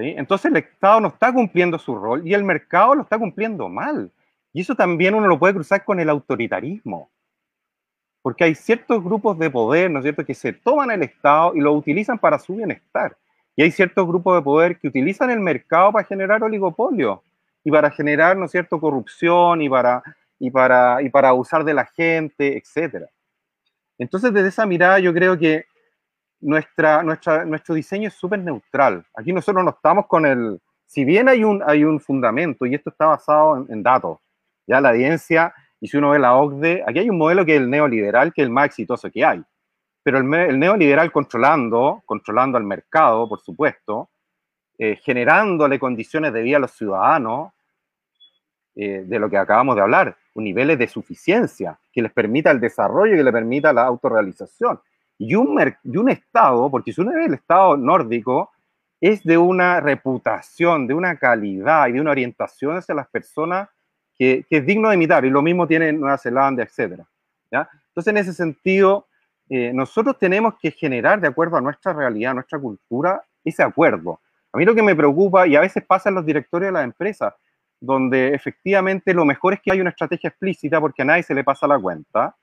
Speaker 4: Entonces el Estado no está cumpliendo su rol y el mercado lo está cumpliendo mal. Y eso también uno lo puede cruzar con el autoritarismo. Porque hay ciertos grupos de poder, ¿no es cierto?, que se toman el Estado y lo utilizan para su bienestar. Y hay ciertos grupos de poder que utilizan el mercado para generar oligopolio y para generar, ¿no es cierto?, corrupción y para, y para, y para abusar de la gente, etcétera. Entonces, desde esa mirada, yo creo que nuestra, nuestro diseño es súper neutral. Aquí nosotros no estamos con el... Si bien hay un, hay un fundamento, y esto está basado en, datos, ya la audiencia, y si uno ve la OCDE, aquí hay un modelo que es el neoliberal, que es el más exitoso que hay. Pero el, neoliberal controlando, controlando al mercado, por supuesto, eh, generándole condiciones de vida a los ciudadanos, eh, de lo que acabamos de hablar, niveles de suficiencia que les permita el desarrollo y que les permita la autorrealización. Y un, y un Estado, porque si uno ve el Estado nórdico, es de una reputación, de una calidad y de una orientación hacia las personas que, es digno de imitar, y lo mismo tiene Nueva Zelanda, etc. ¿ya? Entonces, en ese sentido, eh, nosotros tenemos que generar, de acuerdo a nuestra realidad, nuestra cultura, ese acuerdo. A mí lo que me preocupa, y a veces pasa en los directorios de las empresas, donde efectivamente lo mejor es que hay una estrategia explícita porque a nadie se le pasa la cuenta,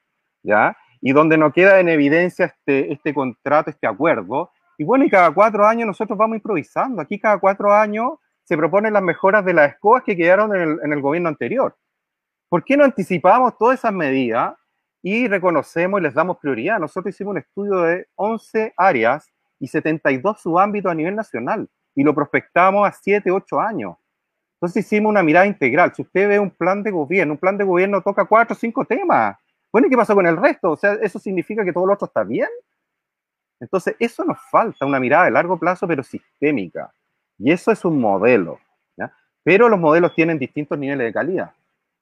Speaker 4: ¿ya? Y donde no queda en evidencia este, este contrato, este acuerdo. Y bueno, y cada cuatro años nosotros vamos improvisando. Aquí cada cuatro años se proponen las mejoras de las escobas que quedaron en el, gobierno anterior. ¿Por qué no anticipamos todas esas medidas y reconocemos y les damos prioridad? Nosotros hicimos un estudio de 11 áreas y 72 subámbitos a nivel nacional y lo prospectamos a 7, 8 años. Entonces hicimos una mirada integral. Si usted ve un plan de gobierno, un plan de gobierno toca cuatro o cinco temas. Bueno, ¿y qué pasó con el resto? O sea, ¿eso significa que todo lo otro está bien? Entonces, eso nos falta, una mirada de largo plazo, pero sistémica. Y eso es un modelo. Pero los modelos tienen distintos niveles de calidad.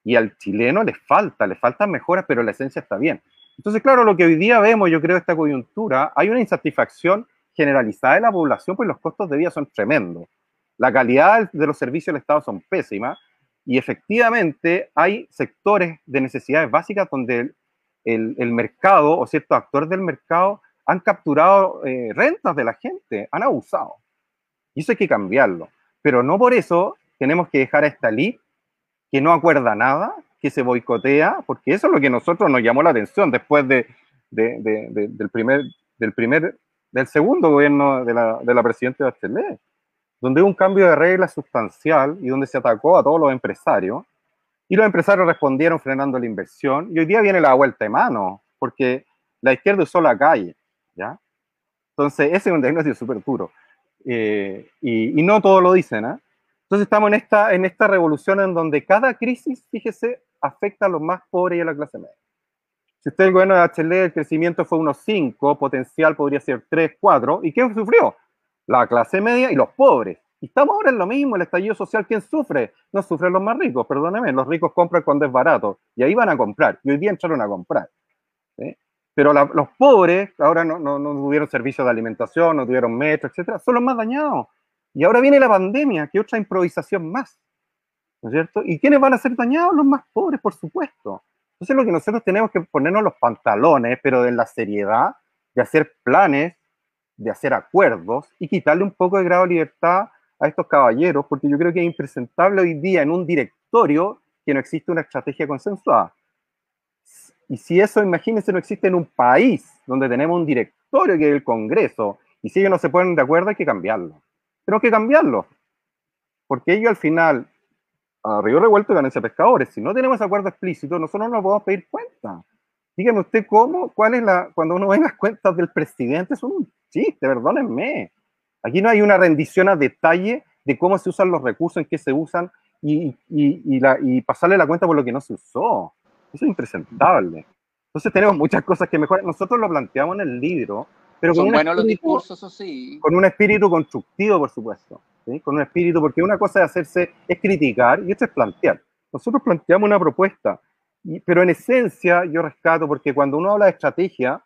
Speaker 4: Y al chileno le falta, le faltan mejoras, pero la esencia está bien. Entonces, claro, lo que hoy día vemos, yo creo, esta coyuntura, hay una insatisfacción generalizada de la población, pues los costos de vida son tremendos la calidad de los servicios del Estado son pésimas y efectivamente hay sectores de necesidades básicas donde el, mercado o ciertos actores del mercado han capturado eh, rentas de la gente, han abusado. Y eso hay que cambiarlo. Pero no por eso tenemos que dejar a esta elite que no acuerda nada, que se boicotea, porque eso es lo que a nosotros nos llamó la atención después de, de, de, del primer, del primer, del segundo gobierno de la, de la presidenta Bachelet donde hubo un cambio de regla sustancial y donde se atacó a todos los empresarios. Y los empresarios respondieron frenando la inversión. Y hoy día viene la vuelta de mano, porque la izquierda usó la calle. ¿ya? Entonces, ese es un diagnóstico súper duro. Eh, y, y, no todos lo dicen. ¿eh? Entonces, estamos en esta, en esta revolución en donde cada crisis, fíjese, afecta a los más pobres y a la clase media. Si usted el gobierno de HL, el crecimiento fue unos 5, potencial podría ser 3, 4. ¿Y quién sufrió? la clase media y los pobres. Y estamos ahora en lo mismo, el estallido social, ¿quién sufre? No sufren los más ricos, perdóneme, los ricos compran cuando es barato, y ahí van a comprar, y hoy día entraron a comprar. Pero los pobres, ahora no, no, no tuvieron servicios de alimentación, no tuvieron metro, etcétera, son los más dañados. Y ahora viene la pandemia, que otra improvisación más. ¿No es cierto? ¿Y quiénes van a ser dañados? Los más pobres, por supuesto. Entonces lo que nosotros tenemos que ponernos los pantalones, pero en la seriedad de hacer planes de hacer acuerdos y quitarle un poco de grado de libertad a estos caballeros, porque yo creo que es impresentable hoy día en un directorio que no existe una estrategia consensuada. Y si eso, imagínense, no existe en un país donde tenemos un directorio que es el Congreso, y si ellos no se ponen de acuerdo, hay que cambiarlo. Tenemos que cambiarlo, porque ellos al final, a río revuelto, ganancia pescadores. Si no tenemos acuerdo explícito, nosotros no nos podemos pedir cuenta. Dígame usted cómo, cuál es la, cuando uno ve las cuentas del presidente, son un chiste, perdónenme. Aquí no hay una rendición a detalle de cómo se usan los recursos, en qué se usan y, y, la, y pasarle la cuenta por lo que no se usó. Eso es impresentable. Entonces tenemos muchas cosas que mejorar. Nosotros lo planteamos en el libro, pero con,
Speaker 3: Son
Speaker 4: un
Speaker 3: buenos los
Speaker 4: espíritu,
Speaker 3: discursos, eso sí.
Speaker 4: con un espíritu constructivo, por supuesto. ¿sí? Con un espíritu, porque una cosa de hacerse es criticar y otra es plantear. Nosotros planteamos una propuesta, y- pero en esencia yo rescato, porque cuando uno habla de estrategia,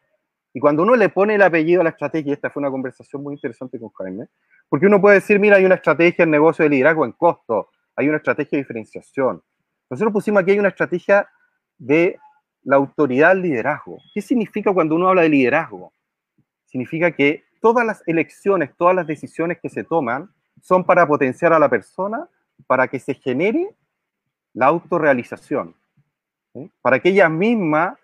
Speaker 4: y cuando uno le pone el apellido a la estrategia, esta fue una conversación muy interesante con Jaime, porque uno puede decir, mira, hay una estrategia en negocio de liderazgo en costo, hay una estrategia de diferenciación. Nosotros pusimos aquí, hay una estrategia de la autoridad al liderazgo. ¿Qué significa cuando uno habla de liderazgo? Significa que todas las elecciones, todas las decisiones que se toman son para potenciar a la persona, para que se genere la autorrealización, ¿sí? para que ella misma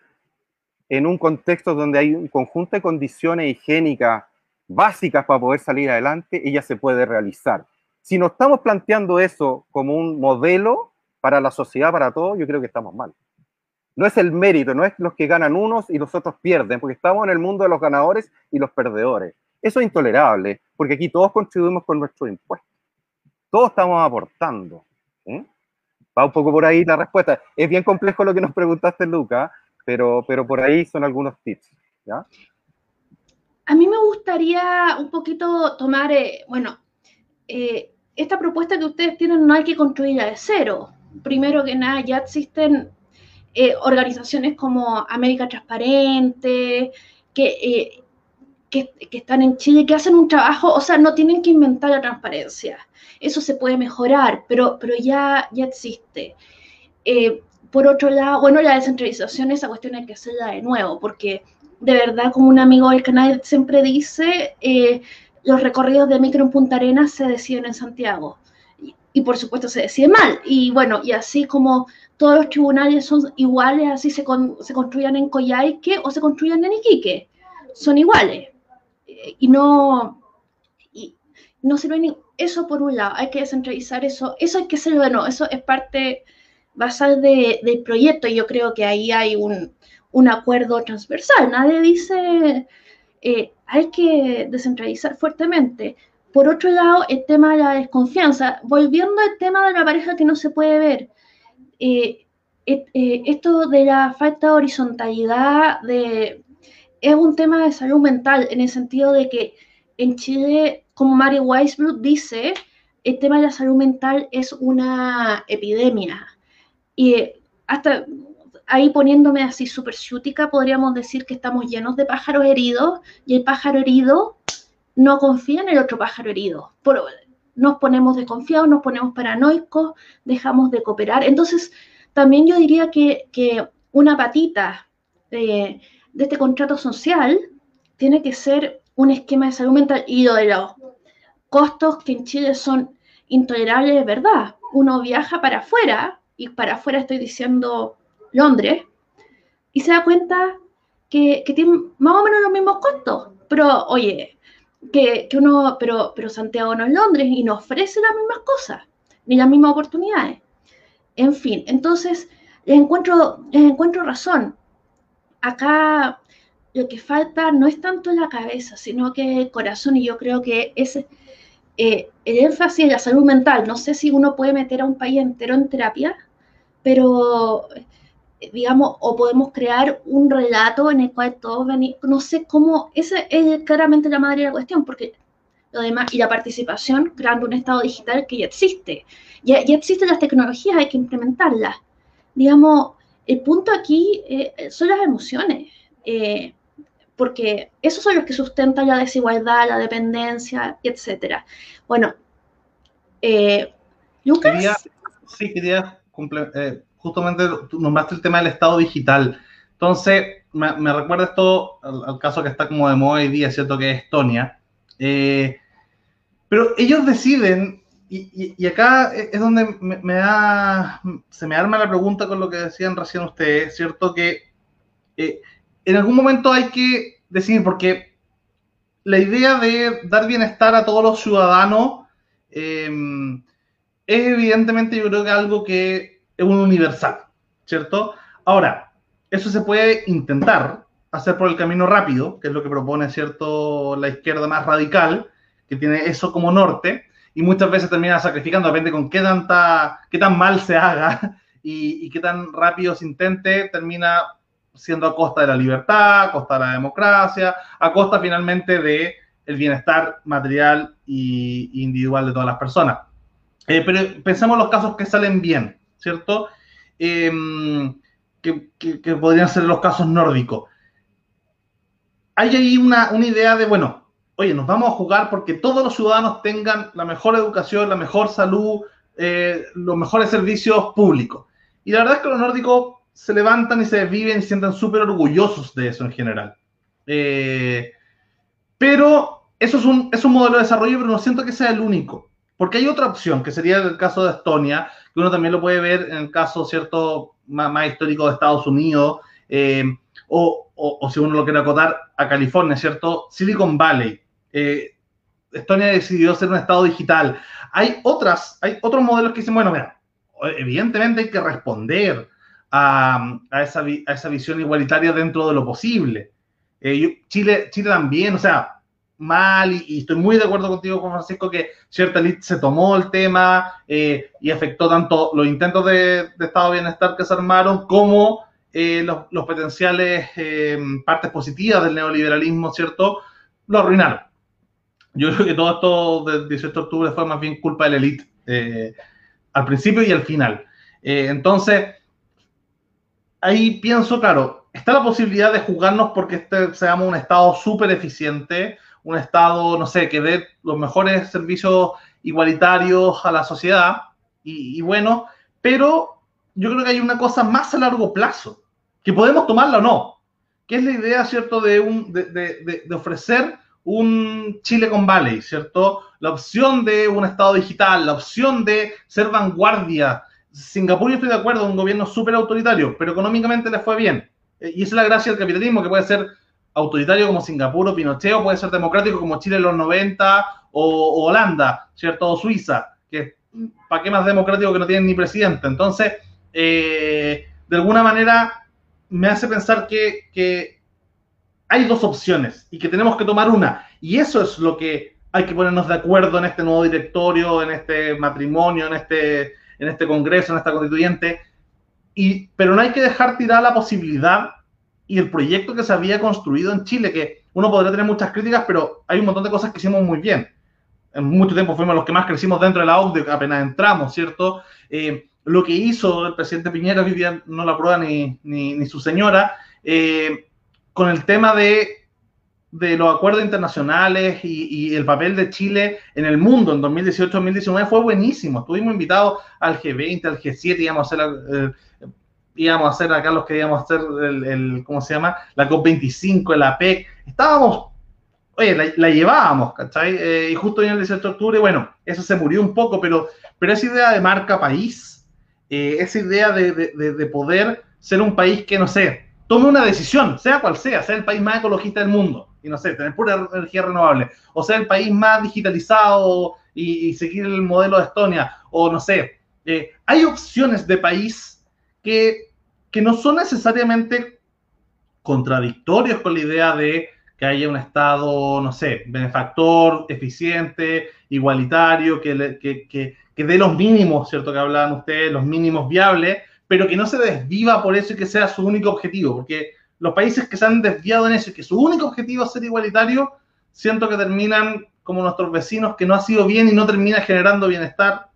Speaker 4: en un contexto donde hay un conjunto de condiciones higiénicas básicas para poder salir adelante, ella se puede realizar. Si no estamos planteando eso como un modelo para la sociedad, para todos, yo creo que estamos mal. No es el mérito, no es los que ganan unos y los otros pierden, porque estamos en el mundo de los ganadores y los perdedores. Eso es intolerable, porque aquí todos contribuimos con nuestros impuestos. Todos estamos aportando. ¿sí? Va un poco por ahí la respuesta. Es bien complejo lo que nos preguntaste, Luca, pero, pero por ahí son algunos tips. ¿ya?
Speaker 2: A mí me gustaría un poquito tomar, eh, bueno, eh, esta propuesta que ustedes tienen no hay que construirla de cero. primero que nada, ya existen eh, organizaciones como América Transparente, que, que, están en Chile, que hacen un trabajo, o sea, no tienen que inventar la transparencia. Eso se puede mejorar, pero, pero ya, ya existe. Eh, por otro lado, bueno, la descentralización, esa cuestión hay que hacerla de nuevo, porque de verdad, como un amigo del canal siempre dice, los recorridos de micro en Punta Arenas se deciden en Santiago. Y, y, por supuesto se decide mal. Y bueno, y así como todos los tribunales son iguales, así se, se construyan en Coyhaique o se construyan en Iquique. Son iguales. Eh, y no, y no sirve eso por un lado, hay que descentralizar eso, eso hay que hacerlo de nuevo, eso es parte basal de, del proyecto yo creo que ahí hay un, un acuerdo transversal. Nadie dice eh, hay que descentralizar fuertemente. Por otro lado, el tema de la desconfianza, volviendo al tema de la pareja que no se puede ver, eh, eh, esto de la falta de horizontalidad de, es un tema de salud mental, en el sentido de que en Chile, como Mary Weisbrot dice, el tema de la salud mental es una epidemia. Y hasta ahí poniéndome así súper ciútica, podríamos decir que estamos llenos de pájaros heridos y el pájaro herido no confía en el otro pájaro herido. nos ponemos desconfiados, nos ponemos paranoicos, dejamos de cooperar. Entonces, también yo diría que, una patita de, de, este contrato social tiene que ser un esquema de salud mental y de los costos que en Chile son intolerables, es verdad. Uno viaja para afuera, y para afuera estoy diciendo Londres, y se da cuenta que, que tiene más o menos los mismos costos. Pero, oye, que, que, uno, pero, pero Santiago no es Londres y no ofrece las mismas cosas, ni las mismas oportunidades. En fin, entonces les encuentro, les encuentro razón. Acá lo que falta no es tanto la cabeza, sino que el corazón, y yo creo que ese, eh, el énfasis en la salud mental, no sé si uno puede meter a un país entero en terapia, pero digamos, o podemos crear un relato en el cual todos venimos, no sé cómo, esa es claramente la madre de la cuestión, porque lo demás, y la participación, creando un estado digital que ya existe, ya, ya existen las tecnologías, hay que implementarlas. Digamos, el punto aquí eh, son las emociones, eh, porque esos son los que sustentan la desigualdad, la dependencia, etc. Bueno, eh, Lucas.
Speaker 1: sí, quería justamente nombraste el tema del Estado digital. Entonces, me, recuerda esto al, caso que está como de moda hoy día, ¿cierto? Que es Estonia. Eh, pero ellos deciden, y, acá es donde me, da, se me arma la pregunta con lo que decían recién ustedes, ¿cierto? Que eh, en algún momento hay que decidir, porque la idea de dar bienestar a todos los ciudadanos eh, es evidentemente yo creo que algo que es un universal, ¿cierto? Ahora, eso se puede intentar hacer por el camino rápido, que es lo que propone, ¿cierto?, la izquierda más radical, que tiene eso como norte, y muchas veces termina sacrificando, depende con qué, tanta, qué tan mal se haga y, qué tan rápido se intente, termina siendo a costa de la libertad, a costa de la democracia, a costa finalmente de el bienestar material e individual de todas las personas. Eh, pero pensemos los casos que salen bien. ¿cierto? Em, que, podrían ser los casos nórdicos. Hay ahí una, idea de, bueno, oye, nos vamos a jugar porque todos los ciudadanos tengan la mejor educación, la mejor salud, eh, los mejores servicios públicos. Y la verdad es que los nórdicos se levantan y se desviven y se sienten súper orgullosos de eso en general. Eh, pero eso es un, es un modelo de desarrollo, pero no siento que sea el único. Porque hay otra opción, que sería el caso de Estonia, que uno también lo puede ver en el caso, ¿cierto?, más, histórico de Estados Unidos, eh, o, o, si uno lo quiere acotar, a California, ¿cierto? Silicon Valley. Eh, Estonia decidió ser un estado digital. Hay otras, hay otros modelos que dicen, bueno, mira, evidentemente hay que responder a, a, esa, a esa, visión igualitaria dentro de lo posible. Eh, Chile, Chile también, o sea, mal y, estoy muy de acuerdo contigo, Juan Francisco, que cierta elite se tomó el tema eh, y afectó tanto los intentos de, Estado de Bienestar que se armaron como eh, los, potenciales eh, partes positivas del neoliberalismo, ¿cierto? Lo arruinaron. Yo creo que todo esto del 18 de octubre fue más bien culpa de la élite al principio y al final. Eh, entonces, ahí pienso, claro, está la posibilidad de jugarnos porque este, seamos un Estado súper eficiente, un Estado, no sé, que dé los mejores servicios igualitarios a la sociedad y, bueno, pero yo creo que hay una cosa más a largo plazo, que podemos tomarla o no, que es la idea, ¿cierto?, de, un, de, de, de ofrecer un Chile con Valley, ¿cierto? La opción de un Estado digital, la opción de ser vanguardia. Singapur, yo estoy de acuerdo, un gobierno súper autoritario, pero económicamente le fue bien. Eh, y esa es la gracia del capitalismo, que puede ser autoritario como Singapur o Pinochet, o puede ser democrático como Chile en los 90 o, Holanda, ¿cierto? O Suiza, que ¿para qué más democrático que no tienen ni presidente? Entonces, eh, de alguna manera, me hace pensar que, que hay dos opciones y que tenemos que tomar una. Y eso es lo que hay que ponernos de acuerdo en este nuevo directorio, en este matrimonio, en este, en este congreso, en esta constituyente. Y, pero no hay que dejar tirar la posibilidad y el proyecto que se había construido en Chile, que uno podría tener muchas críticas, pero hay un montón de cosas que hicimos muy bien. En mucho tiempo fuimos los que más crecimos dentro de la OCDE, apenas entramos, ¿cierto? Eh, lo que hizo el presidente Piñera, hoy día no lo aprueba ni, ni, ni su señora, eh, con el tema de, de los acuerdos internacionales y, el papel de Chile en el mundo en 2018-2019 fue buenísimo. Estuvimos invitados al G20, al G7, íbamos a hacer, íbamos a hacer acá los que íbamos a hacer el, ¿cómo se llama? La COP25, la APEC. Estábamos, oye, la, llevábamos, ¿cachai? Eh, y justo en el 18 de octubre, bueno, eso se murió un poco, pero, pero esa idea de marca país, eh, esa idea de, de, de poder ser un país que, no sé, tome una decisión, sea cual sea, sea el país más ecologista del mundo, y no sé, tener pura energía renovable, o sea el país más digitalizado y, seguir el modelo de Estonia, o no sé, eh, hay opciones de país que, que no son necesariamente contradictorios con la idea de que haya un Estado, no sé, benefactor, eficiente, igualitario, que, que, que, que dé los mínimos, ¿cierto? Que hablaban ustedes, los mínimos viables, pero que no se desviva por eso y que sea su único objetivo, porque los países que se han desviado en eso y que su único objetivo es ser igualitario, siento que terminan como nuestros vecinos, que no ha sido bien y no termina generando bienestar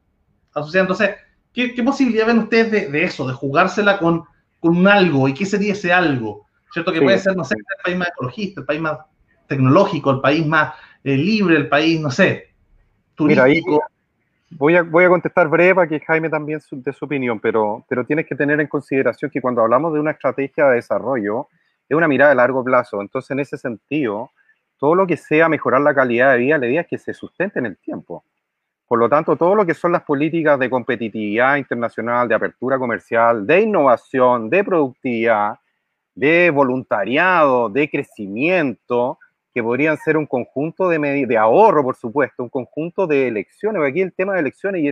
Speaker 1: asociado. Entonces, ¿qué, qué posibilidad ven ustedes de, eso, de jugársela con, con un algo? ¿Y qué sería ese algo? ¿Cierto? Que puede ser, no sé, el país más ecologista, el país más tecnológico, el país más eh, libre, el país, no sé,
Speaker 4: turístico. Voy a, voy a contestar breve para que Jaime también dé su opinión, pero, pero tienes que tener en consideración que cuando hablamos de una estrategia de desarrollo, es una mirada de largo plazo. Entonces, en ese sentido, todo lo que sea mejorar la calidad de vida, la idea es que se sustente en el tiempo. Por lo tanto, todo lo que son las políticas de competitividad internacional, de apertura comercial, de innovación, de productividad, de voluntariado, de crecimiento, que podrían ser un conjunto de, de ahorro, por supuesto, un conjunto de elecciones. Aquí el tema de elecciones y,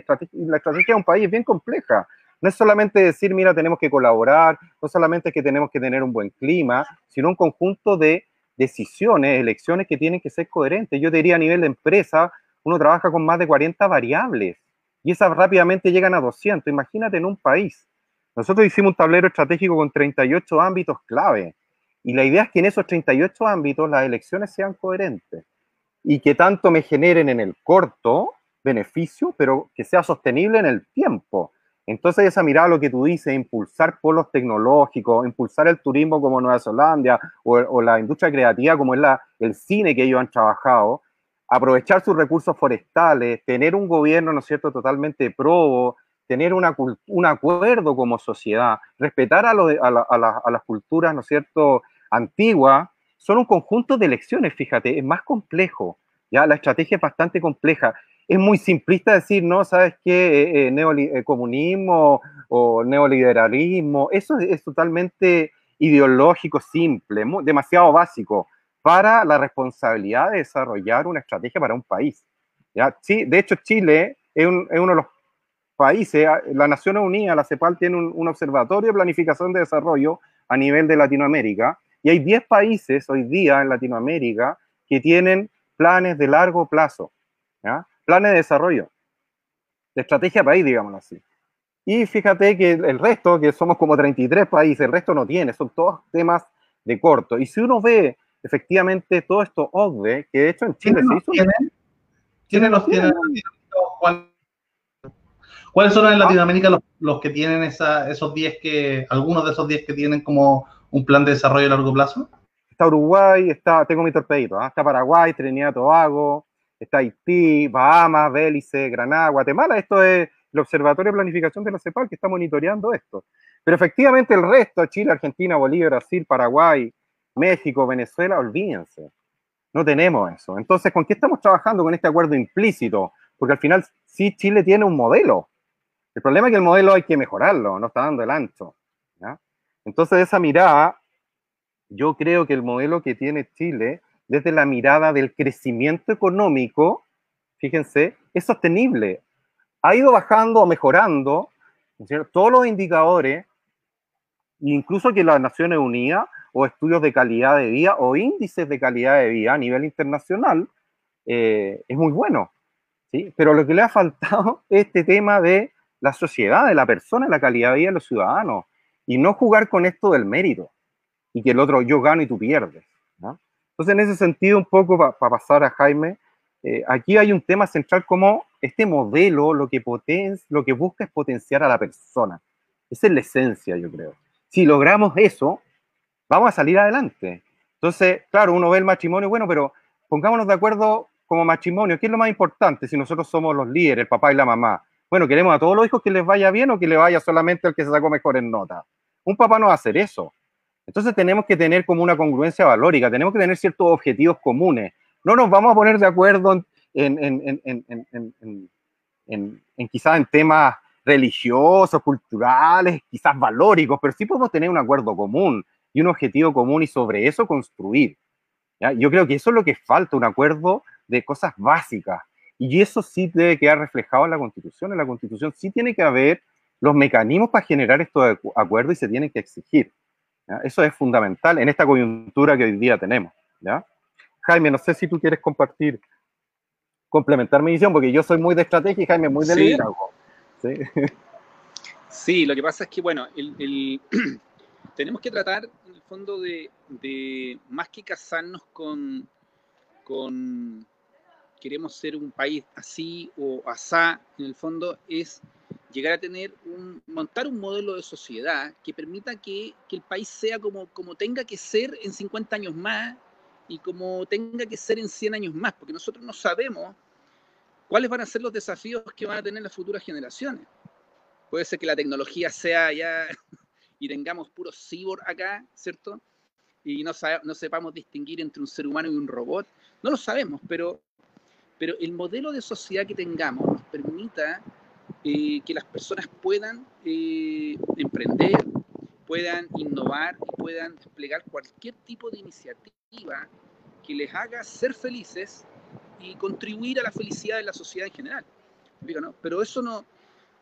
Speaker 4: la estrategia de un país es bien compleja. No es solamente decir, mira, tenemos que colaborar, no solamente que tenemos que tener un buen clima, sino un conjunto de decisiones, elecciones que tienen que ser coherentes. Yo diría a nivel de empresa, uno trabaja con más de 40 variables y esas rápidamente llegan a 200. Imagínate en un país. Nosotros hicimos un tablero estratégico con 38 ámbitos clave y la idea es que en esos 38 ámbitos las elecciones sean coherentes y que tanto me generen en el corto beneficio, pero que sea sostenible en el tiempo. Entonces esa mirada, lo que tú dices, impulsar polos tecnológicos, impulsar el turismo como Nueva Zelanda o, la industria creativa como es el cine que ellos han trabajado, aprovechar sus recursos forestales, tener un gobierno, ¿no es cierto?, totalmente probo, tener un acuerdo como sociedad, respetar a las culturas, ¿no es cierto?, antigua, son un conjunto de elecciones, fíjate, es más complejo, ya la estrategia es bastante compleja. Es muy simplista decir, no, ¿sabes qué? Eh, eh, eh comunismo o neoliberalismo, eso es, totalmente ideológico, simple, demasiado básico para la responsabilidad de desarrollar una estrategia para un país. ¿ya? Sí, de hecho, Chile es, uno de los países, la Naciones Unidas, la CEPAL, tiene un observatorio de planificación de desarrollo a nivel de Latinoamérica, y hay 10 países hoy día en Latinoamérica que tienen planes de largo plazo, planes de desarrollo, de estrategia país, digámoslo así. Y fíjate que el resto, que somos como 33 países, el resto no tiene, son todos temas de corto. Y si uno ve efectivamente todo esto OCDE, que de hecho en Chile se hizo...
Speaker 1: ¿Quiénes los tienen? ¿Cuáles son en Latinoamérica los, los que tienen esa, esos 10 que, algunos de esos 10 que tienen como un plan de desarrollo a largo plazo?
Speaker 4: Está Uruguay, está, tengo mi torpedito, ¿ah? está Paraguay, Trinidad, Tobago, está Haití, Bahamas, Bélice, Granada, Guatemala. Esto es el Observatorio de Planificación de la CEPAL que está monitoreando esto. Pero efectivamente el resto, Chile, Argentina, Bolivia, Brasil, Paraguay, México, Venezuela, olvídense. No tenemos eso. Entonces, ¿con qué estamos trabajando con este acuerdo implícito? Porque al final sí Chile tiene un modelo. El problema es que el modelo hay que mejorarlo, no está dando el ancho. Entonces, esa mirada, yo creo que el modelo que tiene Chile, desde la mirada del crecimiento económico, fíjense, es sostenible. Ha ido bajando o mejorando todos los indicadores, incluso que las Naciones Unidas o estudios de calidad de vida o índices de calidad de vida a nivel internacional, eh, es muy bueno. ¿sí? Pero lo que le ha faltado es este tema de la sociedad, de la persona, la calidad de vida de los ciudadanos, y no jugar con esto del mérito, y que el otro yo gano y tú pierdes. Entonces, en ese sentido, un poco para pasar a Jaime, eh, aquí hay un tema central como este modelo lo que, lo que busca es potenciar a la persona. Esa es la esencia, yo creo. Si logramos eso, vamos a salir adelante. Entonces, claro, uno ve el matrimonio, bueno, pero pongámonos de acuerdo como matrimonio, ¿qué es lo más importante si nosotros somos los líderes, el papá y la mamá? Bueno, queremos a todos los hijos que les vaya bien o que le vaya solamente al que se sacó mejores notas. Un papá no va a hacer eso. Entonces tenemos que tener como una congruencia valórica, tenemos que tener ciertos objetivos comunes. No nos vamos a poner de acuerdo en, en, en quizás en temas religiosos, culturales, quizás valóricos, pero sí podemos tener un acuerdo común y un objetivo común y sobre eso construir. Yo creo que eso es lo que falta, un acuerdo de cosas básicas. Y eso sí debe quedar reflejado en la Constitución. En la Constitución sí tiene que haber los mecanismos para generar estos acuerdos y se tienen que exigir. Eso es fundamental en esta coyuntura que hoy día tenemos. ¿ya? Jaime, no sé si tú quieres compartir, complementar mi visión, porque yo soy muy de estrategia y Jaime muy de liderazgo. ¿sí?
Speaker 3: ¿sí? lo que pasa es que, bueno, el, tenemos que tratar fondo de, más que casarnos con, con queremos ser un país así o asá, en el fondo es llegar a tener un, montar un modelo de sociedad que permita que, que, el país sea como, como tenga que ser en 50 años más y como tenga que ser en 100 años más, porque nosotros no sabemos cuáles van a ser los desafíos que van a tener las futuras generaciones. Puede ser que la tecnología sea ya y tengamos puros cyborg acá, ¿cierto? Y no, no sepamos distinguir entre un ser humano y un robot. No lo sabemos, pero, pero el modelo de sociedad que tengamos nos permita eh, que las personas puedan eh, emprender, puedan innovar y puedan desplegar cualquier tipo de iniciativa que les haga ser felices y contribuir a la felicidad de la sociedad en general. Pero eso no,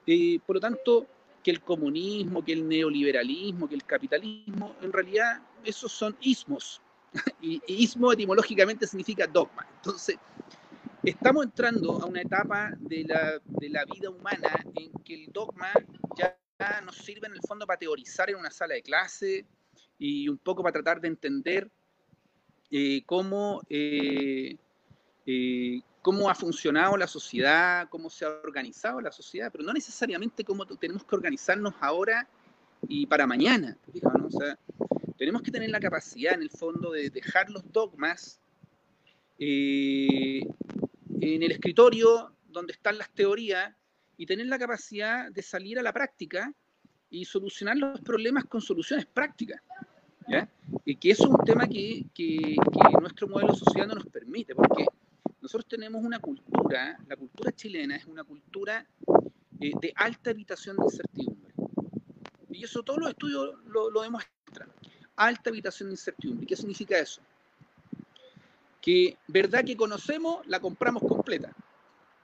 Speaker 3: eh, por lo tanto, que el comunismo, que el neoliberalismo, que el capitalismo, en realidad esos son ismos. Y ismo etimológicamente significa dogma. Entonces, estamos entrando a una etapa de la, de la vida humana en que el dogma ya nos sirve en el fondo para teorizar en una sala de clase y un poco para tratar de entender eh, cómo eh, eh, ha funcionado la sociedad, cómo se ha organizado la sociedad, pero no necesariamente cómo tenemos que organizarnos ahora y para mañana. tenemos que tener la capacidad, en el fondo, de dejar los dogmas eh, en el escritorio donde están las teorías y tener la capacidad de salir a la práctica y solucionar los problemas con soluciones prácticas. Y que eso es un tema que, que nuestro modelo social no nos permite, porque nosotros tenemos una cultura, la cultura chilena es una cultura eh, de alta habitación de incertidumbre. Y eso todos los estudios lo, demuestran. Alta habitación de incertidumbre. ¿Qué significa eso? Que verdad que conocemos, la compramos completa.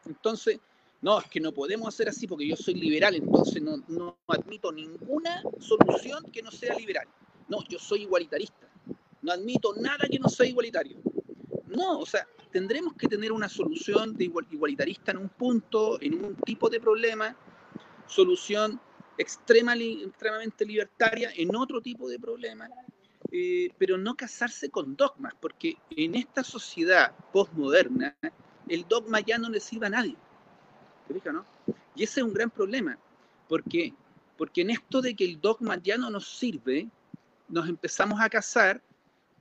Speaker 3: Entonces, no, es que no podemos hacer así porque yo soy liberal, entonces no, no admito ninguna solución que no sea liberal. No, yo soy igualitarista. No admito nada que no sea igualitario. No, o sea, tendremos que tener una solución de igualitarista en un punto, en un tipo de problema, solución extremadamente libertaria en otro tipo de problema, eh, pero no casarse con dogmas, porque en esta sociedad postmoderna el dogma ya no le sirve a nadie. no? Y ese es un gran problema, porque, porque en esto de que el dogma ya no nos sirve, nos empezamos a casar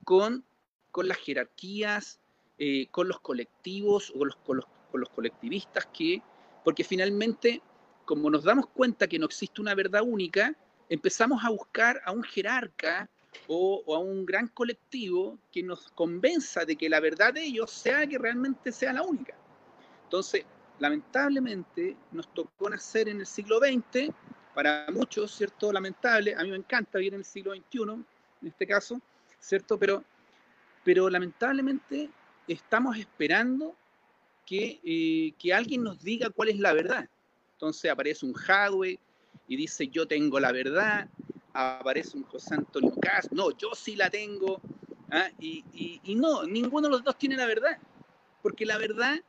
Speaker 3: con, con las jerarquías, eh, con los colectivos o los, con, los, con los colectivistas que, porque finalmente, como nos damos cuenta que no existe una verdad única, empezamos a buscar a un jerarca o, a un gran colectivo que nos convenza de que la verdad de ellos sea que realmente sea la única. Entonces, lamentablemente, nos tocó nacer en el siglo XX, para muchos, ¿cierto? Lamentable, a mí me encanta vivir en el siglo XXI, en este caso, ¿cierto? Pero, pero lamentablemente estamos esperando que, eh, que alguien nos diga cuál es la verdad. Entonces aparece un Hadwe y dice yo tengo la verdad, aparece un José Antonio Cas, no, yo sí la tengo, ¿ah? y, y, no, ninguno de los dos tiene la verdad, porque la verdad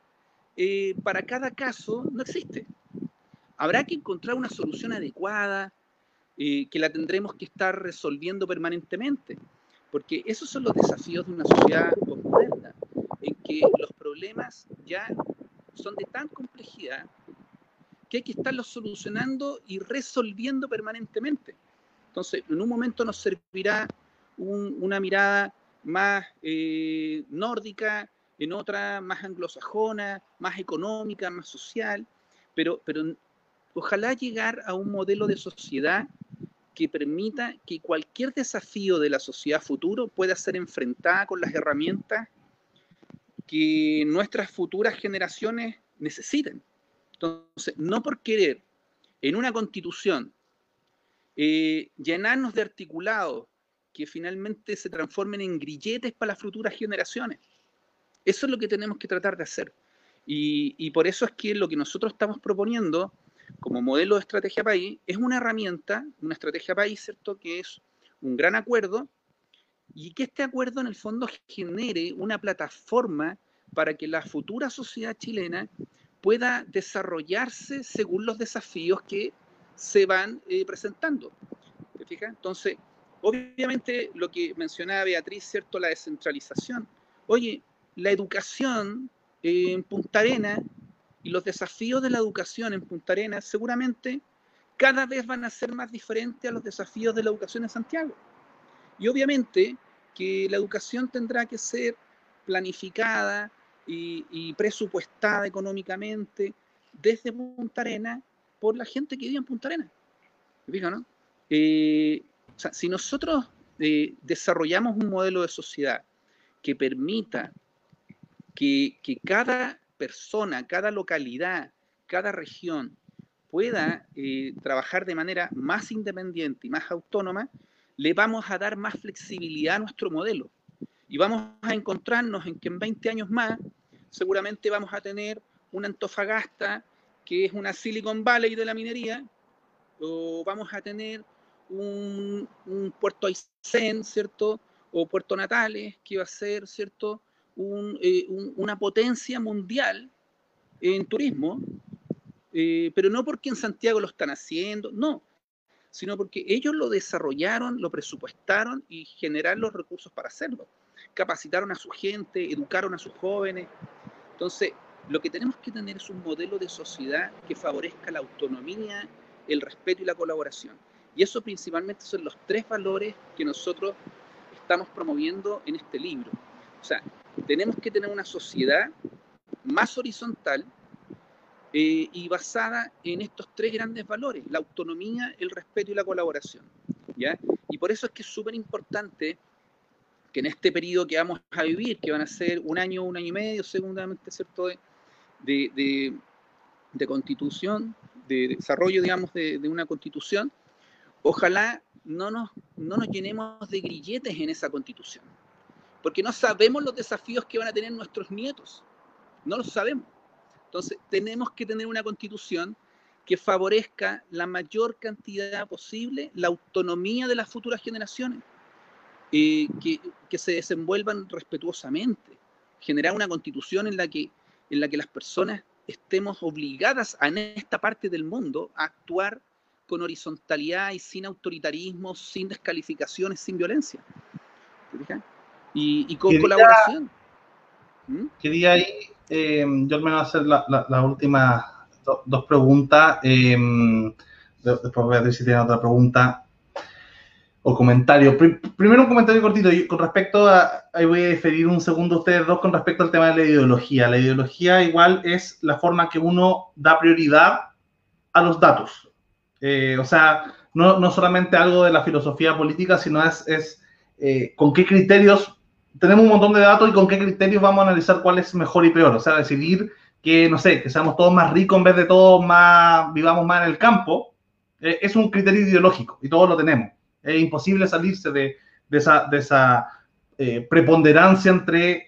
Speaker 3: eh, para cada caso no existe. Habrá que encontrar una solución adecuada, eh, que la tendremos que estar resolviendo permanentemente, porque esos son los desafíos de una sociedad moderna, en que los problemas ya son de tan complejidad que hay que estarlos solucionando y resolviendo permanentemente. Entonces, en un momento nos servirá un, una mirada más eh, nórdica, en otra más anglosajona, más económica, más social, pero, pero ojalá llegar a un modelo de sociedad que permita que cualquier desafío de la sociedad futuro pueda ser enfrentada con las herramientas que nuestras futuras generaciones necesiten. Entonces, no por querer en una constitución eh, llenarnos de articulados que finalmente se transformen en grilletes para las futuras generaciones. Eso es lo que tenemos que tratar de hacer. Y, y por eso es que lo que nosotros estamos proponiendo como modelo de estrategia país es una herramienta, una estrategia país, ¿cierto? Que es un gran acuerdo y que este acuerdo en el fondo genere una plataforma para que la futura sociedad chilena pueda desarrollarse según los desafíos que se van eh, presentando. Entonces, obviamente lo que mencionaba Beatriz, ¿cierto? La descentralización. Oye, la educación en Punta Arena y los desafíos de la educación en Punta Arena seguramente cada vez van a ser más diferentes a los desafíos de la educación en Santiago. Y obviamente que la educación tendrá que ser planificada, y, presupuestada económicamente desde Punta Arena por la gente que vive en Punta Arena. no? Eh, o sea, si nosotros eh, desarrollamos un modelo de sociedad que permita que, que, cada persona, cada localidad, cada región pueda eh, trabajar de manera más independiente y más autónoma, le vamos a dar más flexibilidad a nuestro modelo. Y vamos a encontrarnos en que en 20 años más seguramente vamos a tener una Antofagasta que es una Silicon Valley de la minería, o vamos a tener un, Puerto Aysén, ¿cierto? O Puerto Natales, que va a ser, ¿cierto? Eh, una potencia mundial en turismo, eh, pero no porque en Santiago lo están haciendo, no, sino porque ellos lo desarrollaron, lo presupuestaron y generaron los recursos para hacerlo capacitaron a su gente, educaron a sus jóvenes. Entonces, lo que tenemos que tener es un modelo de sociedad que favorezca la autonomía, el respeto y la colaboración. Y eso principalmente son los tres valores que nosotros estamos promoviendo en este libro. O sea, tenemos que tener una sociedad más horizontal eh, y basada en estos tres grandes valores, la autonomía, el respeto y la colaboración. ¿ya? Y por eso es que es súper importante que en este periodo que vamos a vivir, que van a ser un año, un año y medio, seguramente, ¿cierto?, de, de, de, constitución, de desarrollo, digamos, de, de, una constitución, ojalá no nos, no nos llenemos de grilletes en esa constitución, porque no sabemos los desafíos que van a tener nuestros nietos, no los sabemos. Entonces, tenemos que tener una constitución que favorezca la mayor cantidad posible la autonomía de las futuras generaciones eh, que, que, se desenvuelvan respetuosamente, generar una constitución en la, que, en la que las personas estemos obligadas a, en esta parte del mundo a actuar con horizontalidad y sin autoritarismo, sin descalificaciones, sin violencia. Y, y, con colaboración.
Speaker 1: ¿Mm? Quería ahí, eh, yo me voy a hacer la, la, la, última dos preguntas. Em, después voy a ver si tiene otra pregunta o comentario. primero un comentario cortito. Con respecto a, ahí voy a diferir un segundo ustedes dos con respecto al tema de la ideología. La ideología igual es la forma que uno da prioridad a los datos. Eh, o sea, no, no, solamente algo de la filosofía política, sino es, es eh, con qué criterios, tenemos un montón de datos y con qué criterios vamos a analizar cuál es mejor y peor. O sea, decidir que, no sé, que seamos todos más ricos en vez de todos más, vivamos más en el campo, eh, es un criterio ideológico y todos lo tenemos. Es imposible salirse de, de esa, de esa eh, preponderancia entre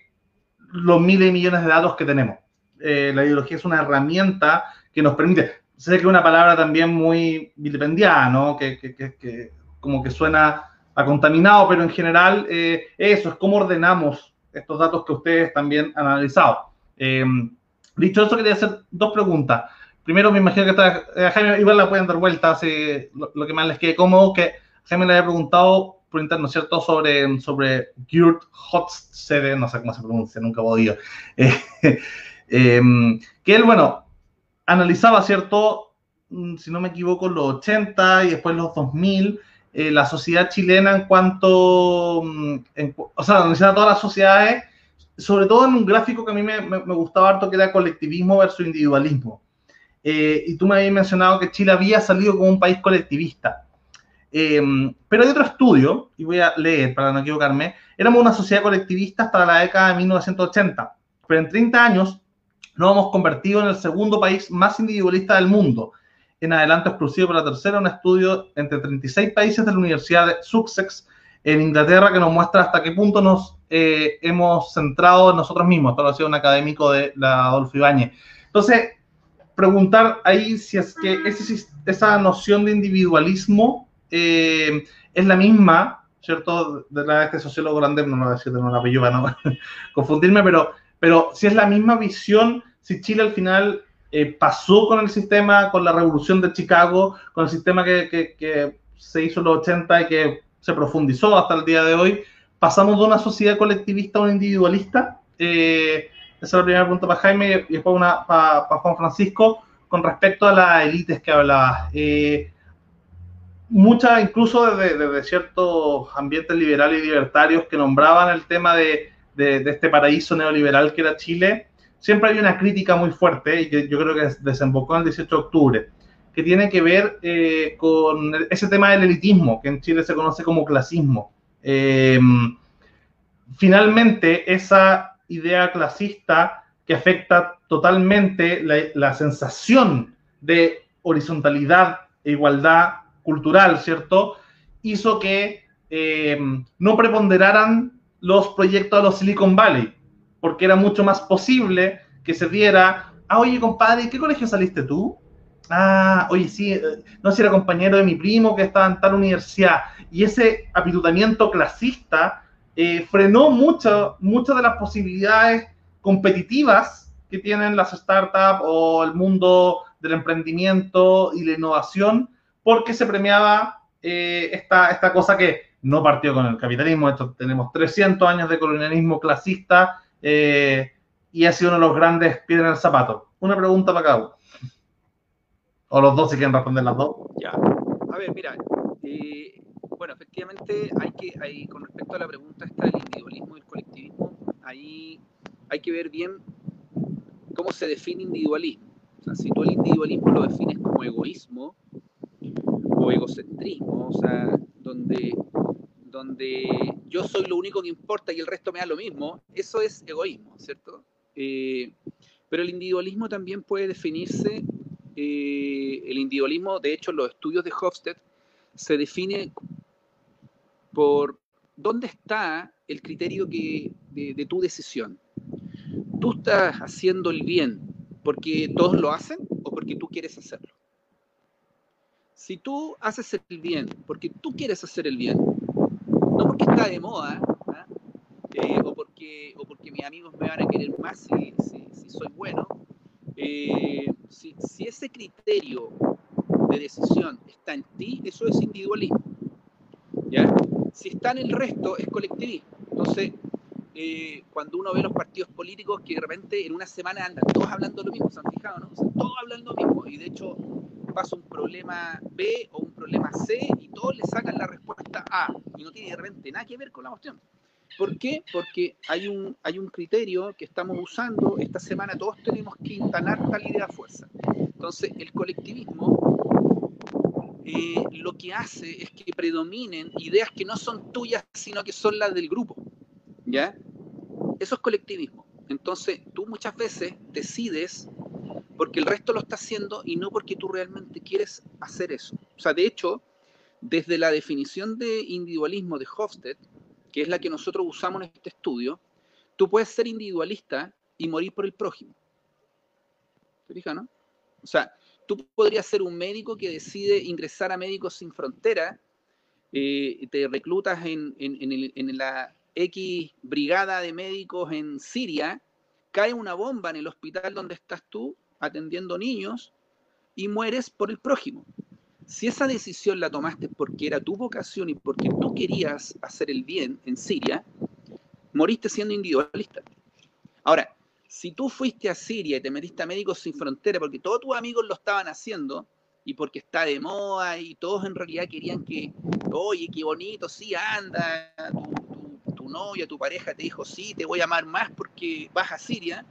Speaker 1: los miles y millones de datos que tenemos. Eh, la ideología es una herramienta que nos permite, sé que es una palabra también muy vilipendiada, ¿no? Que, que, que, como que suena a contaminado, pero en general eh, eso es cómo ordenamos estos datos que ustedes también han analizado. dicho eso, quería hacer dos preguntas. Primero, me imagino que está, Jaime, igual la pueden dar vuelta, así, lo, lo, que más les quede cómodo, que Jaime le había preguntado por interno, ¿cierto? Sobre, sobre Gert Hofstede, no sé cómo se pronuncia, nunca podido. Eh, em, que él, bueno, analizaba, ¿cierto? Mm, si no me equivoco, los 80 y después los 2000, eh, la sociedad chilena en cuanto, mm, o sea, analizaba todas las sociedades, sobre todo en un gráfico que a mí me, me, gustaba harto, que era colectivismo versus individualismo. Eh, y tú me habías mencionado que Chile había salido como un país colectivista. Em, pero hay otro estudio, y voy a leer para no equivocarme, éramos una sociedad colectivista hasta la década de 1980, pero en 30 años nos hemos convertido en el segundo país más individualista del mundo. En adelanto exclusivo para la tercera, un estudio entre 36 países de la Universidad de Sussex en Inglaterra que nos muestra hasta qué punto nos eh, hemos centrado en nosotros mismos. Esto lo ha sido un académico de la Adolfo Ibáñez. Entonces, preguntar ahí si es que esa noción de individualismo eh, es la misma, ¿cierto? De la este sociólogo grande, no lo voy a decir de una apellido para no confundirme, pero, pero si es la misma visión, si Chile al final eh, pasó con el sistema, con la revolución de Chicago, con el sistema que, que, se hizo en los 80 y que se profundizó hasta el día de hoy, pasamos de una sociedad colectivista a una individualista. Eh, esa es la primera pregunta para Jaime y después una para, para Juan Francisco con respecto a las élites que hablaba. Eh, muchas, incluso desde, ciertos ambientes liberales y libertarios que nombraban el tema de, este paraíso neoliberal que era Chile, siempre hay una crítica muy fuerte y que yo creo que desembocó el 18 de octubre, que tiene que ver eh, con ese tema del elitismo, que en Chile se conoce como clasismo. Em, finalmente, esa idea clasista que afecta totalmente la, la sensación de horizontalidad e igualdad cultural, ¿cierto? Hizo que eh, no preponderaran los proyectos de los Silicon Valley, porque era mucho más posible que se diera, ah, oye, compadre, ¿qué colegio saliste tú? Ah, oye, sí, eh, no sé si era compañero de mi primo que estaba en tal universidad. Y ese apitutamiento clasista eh, frenó mucho, muchas de las posibilidades competitivas que tienen las startups o el mundo del emprendimiento y la innovación porque se premiaba eh, esta, esta cosa que no partió con el capitalismo. Esto, tenemos 300 años de colonialismo clasista eh, y ha sido uno de los grandes piedras en el zapato. Una pregunta para cada. O los dos si quieren responder las dos.
Speaker 3: Ya. A ver, mira. Eh, bueno, efectivamente, hay que, hay, con respecto a la pregunta esta del individualismo y el colectivismo, ahí hay que ver bien cómo se define individualismo. O sea, si tú el individualismo lo defines como egoísmo, egocentrismo, o sea, donde, donde yo soy lo único que importa y el resto me da lo mismo, eso es egoísmo, ¿cierto? Eh, pero el individualismo también puede definirse, eh, el individualismo, de hecho, los estudios de Hofstede se define por dónde está el criterio que, de tu decisión. ¿Tú estás haciendo el bien porque todos lo hacen o porque tú quieres hacerlo? Si tú haces el bien porque tú quieres hacer el bien, no porque está de moda, ¿ah? eh, o, porque, o porque mis amigos me van a querer más si, soy bueno, eh, si, si, ese criterio de decisión está en ti, eso es individualismo. ¿ya? Si está en el resto, es colectivismo. Entonces, eh, cuando uno ve los partidos políticos que de repente en una semana andan todos hablando lo mismo, ¿se han fijado, no? todos hablan lo mismo y de hecho pasa un problema B o un problema C y todos le sacan la respuesta A y no tiene de repente nada que ver con la cuestión. ¿Por qué? Porque hay un, hay un criterio que estamos usando. Esta semana todos tenemos que instalar tal idea a fuerza. Entonces, el colectivismo eh, lo que hace es que predominen ideas que no son tuyas, sino que son las del grupo. ¿Ya? Eso es colectivismo. Entonces, tú muchas veces decides porque el resto lo está haciendo y no porque tú realmente quieres hacer eso. O sea, de hecho, desde la definición de individualismo de Hofstede, que es la que nosotros usamos en este estudio, tú puedes ser individualista y morir por el prójimo. ¿Te fijas, no? O sea, tú podrías ser un médico que decide ingresar a Médicos Sin Frontera, eh, te reclutas en, en la X brigada de médicos en Siria, cae una bomba en el hospital donde estás tú atendiendo niños y mueres por el prójimo si esa decisión la tomaste porque era tu vocación y porque tú querías hacer el bien en Siria, moriste siendo individualista. Ahora, si tú fuiste a Siria y te metiste a Médicos Sin Frontera porque todos tus amigos lo estaban haciendo y porque está de moda y todos en realidad querían que, oye, qué bonito, sí, anda, tu, tu, novia, tu pareja te dijo, sí, te voy a amar más porque vas a Siria,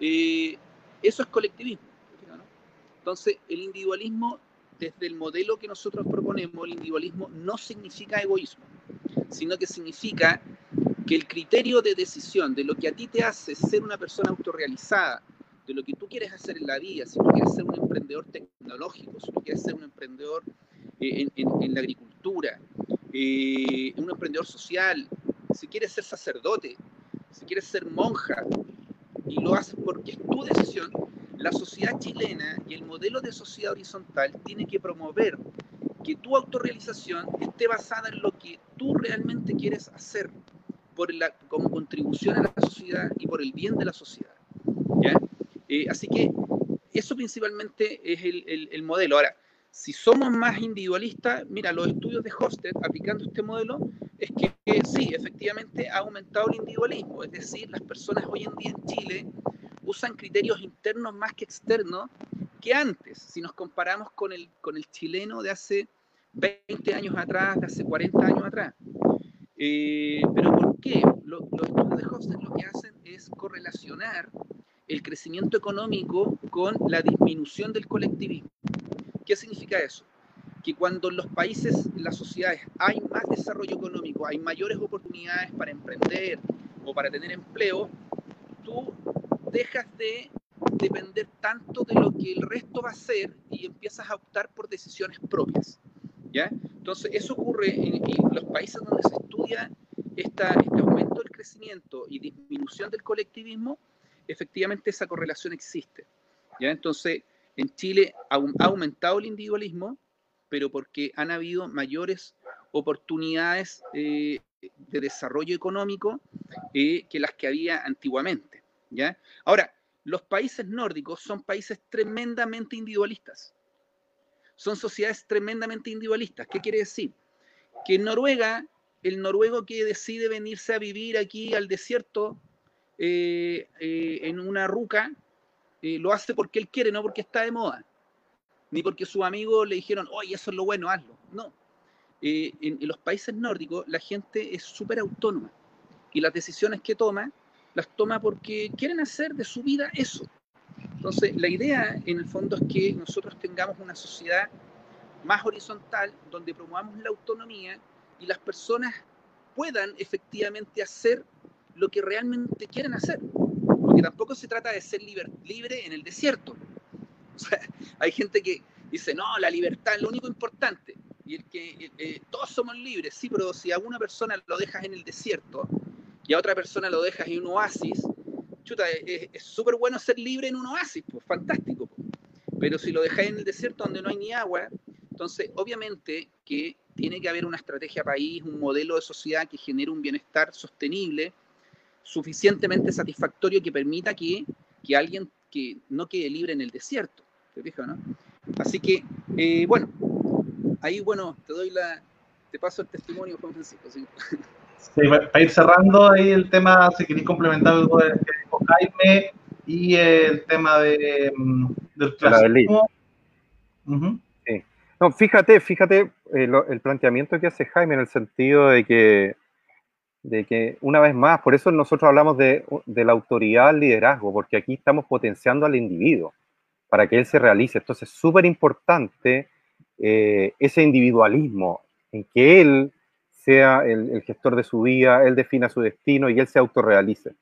Speaker 3: eh, eso es colectivismo. Entonces, el individualismo desde el modelo que nosotros proponemos, el individualismo no significa egoísmo, sino que significa que el criterio de decisión de lo que a ti te hace ser una persona autorrealizada, de lo que tú quieres hacer en la vida, si tú quieres ser un emprendedor tecnológico, si tú quieres ser un emprendedor eh, en, la agricultura, eh, un emprendedor social, si quieres ser sacerdote, si quieres ser monja, y lo haces porque es tu decisión, la sociedad chilena y el modelo de sociedad horizontal tiene que promover que tu autorrealización esté basada en lo que tú realmente quieres hacer por la, como contribución a la sociedad y por el bien de la sociedad. Eh, así que eso principalmente es el, el, modelo. Ahora, si somos más individualistas, mira, los estudios de Hosted aplicando este modelo es que, sí, efectivamente ha aumentado el individualismo, es decir, las personas hoy en día en Chile usan criterios internos más que externos que antes, si nos comparamos con el, con el chileno de hace 20 años atrás, de hace 40 años atrás. Eh, pero ¿por qué? los estudios de Hofstede lo que hacen es correlacionar el crecimiento económico con la disminución del colectivismo. ¿Qué significa eso? Que cuando en los países, en las sociedades, hay más desarrollo económico, hay mayores oportunidades para emprender o para tener empleo, tú dejas de depender tanto de lo que el resto va a hacer y empiezas a optar por decisiones propias. ¿ya? Entonces, eso ocurre en, los países donde se estudia esta, este aumento del crecimiento y disminución del colectivismo, efectivamente esa correlación existe. ¿ya? Entonces, en Chile ha, aumentado el individualismo, pero porque han habido mayores oportunidades eh, de desarrollo económico eh, que las que había antiguamente. Ahora, los países nórdicos son países tremendamente individualistas. Son sociedades tremendamente individualistas. ¿Qué quiere decir? Que en Noruega, el noruego que decide venirse a vivir aquí al desierto eh, eh, en una ruca, lo hace porque él quiere, no porque está de moda. Ni porque sus amigos le dijeron, oye, eso es lo bueno, hazlo. No. en, los países nórdicos la gente es súper autónoma y las decisiones que toma las toma porque quieren hacer de su vida eso. Entonces, la idea en el fondo es que nosotros tengamos una sociedad más horizontal donde promovamos la autonomía y las personas puedan efectivamente hacer lo que realmente quieren hacer. Porque tampoco se trata de ser libre, en el desierto. hay gente que dice, no, la libertad es lo único importante. Y el que eh, todos somos libres, sí, pero si a una persona lo dejas en el desierto, y a otra persona lo dejas en un oasis, chuta, es súper bueno ser libre en un oasis, pues fantástico. Pero si lo dejas en el desierto donde no hay ni agua, entonces obviamente que tiene que haber una estrategia país, un modelo de sociedad que genere un bienestar sostenible, suficientemente satisfactorio que permita que, que alguien que no quede libre en el desierto. ¿Te fijas, no? Así que, eh, bueno, ahí, bueno, te doy la, te paso el testimonio, Juan Francisco. ¿sí?
Speaker 1: para ir cerrando ahí el tema, si queréis complementar algo que dijo Jaime y el tema de, mm, del clasismo.
Speaker 4: sí. No, fíjate, fíjate eh, el planteamiento que hace Jaime en el sentido de que, de que, una vez más, por eso nosotros hablamos de, de la autoridad al liderazgo, porque aquí estamos potenciando al individuo para que él se realice. Entonces, es súper importante eh, ese individualismo, en que él sea el, gestor de su vida, él defina su destino y él se autorrealice.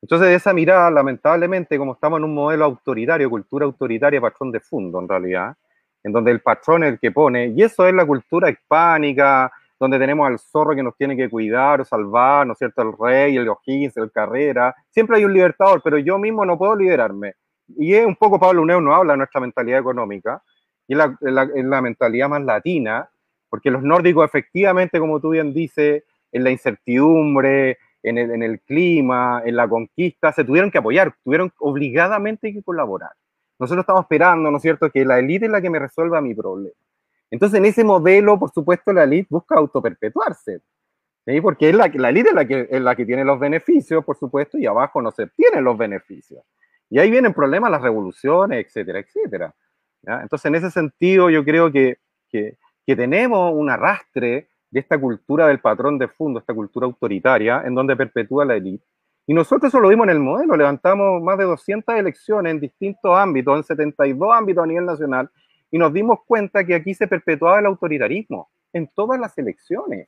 Speaker 4: Entonces, de esa mirada, lamentablemente, como estamos en un modelo autoritario, cultura autoritaria, patrón de fondo, en realidad, en donde el patrón es el que pone, y eso es la cultura hispánica, donde tenemos al zorro que nos tiene que cuidar o salvar, ¿no es cierto? El rey, el O'Higgins, el Carrera. Siempre hay un libertador, pero yo mismo no puedo liderarme. Y es un poco, Pablo Uneo no habla de nuestra mentalidad económica, y es la, la, mentalidad más latina, porque los nórdicos efectivamente, como tú bien dices, en la incertidumbre, en el, en el, clima, en la conquista, se tuvieron que apoyar, tuvieron obligadamente que colaborar. Nosotros estamos esperando, ¿no es cierto?, que la élite es la que me resuelva mi problema. Entonces, en ese modelo, por supuesto, la élite busca autoperpetuarse, ¿sí? porque es la, la élite es la, que, es la que tiene los beneficios, por supuesto, y abajo no se tienen los beneficios. Y ahí vienen problemas, las revoluciones, etcétera, etcétera. Entonces, en ese sentido, yo creo que, que, tenemos un arrastre de esta cultura del patrón de fondo, esta cultura autoritaria, en donde perpetúa la élite. Y nosotros eso lo vimos en el modelo, levantamos más de 200 elecciones en distintos ámbitos, en 72 ámbitos a nivel nacional, y nos dimos cuenta que aquí se perpetuaba el autoritarismo en todas las elecciones.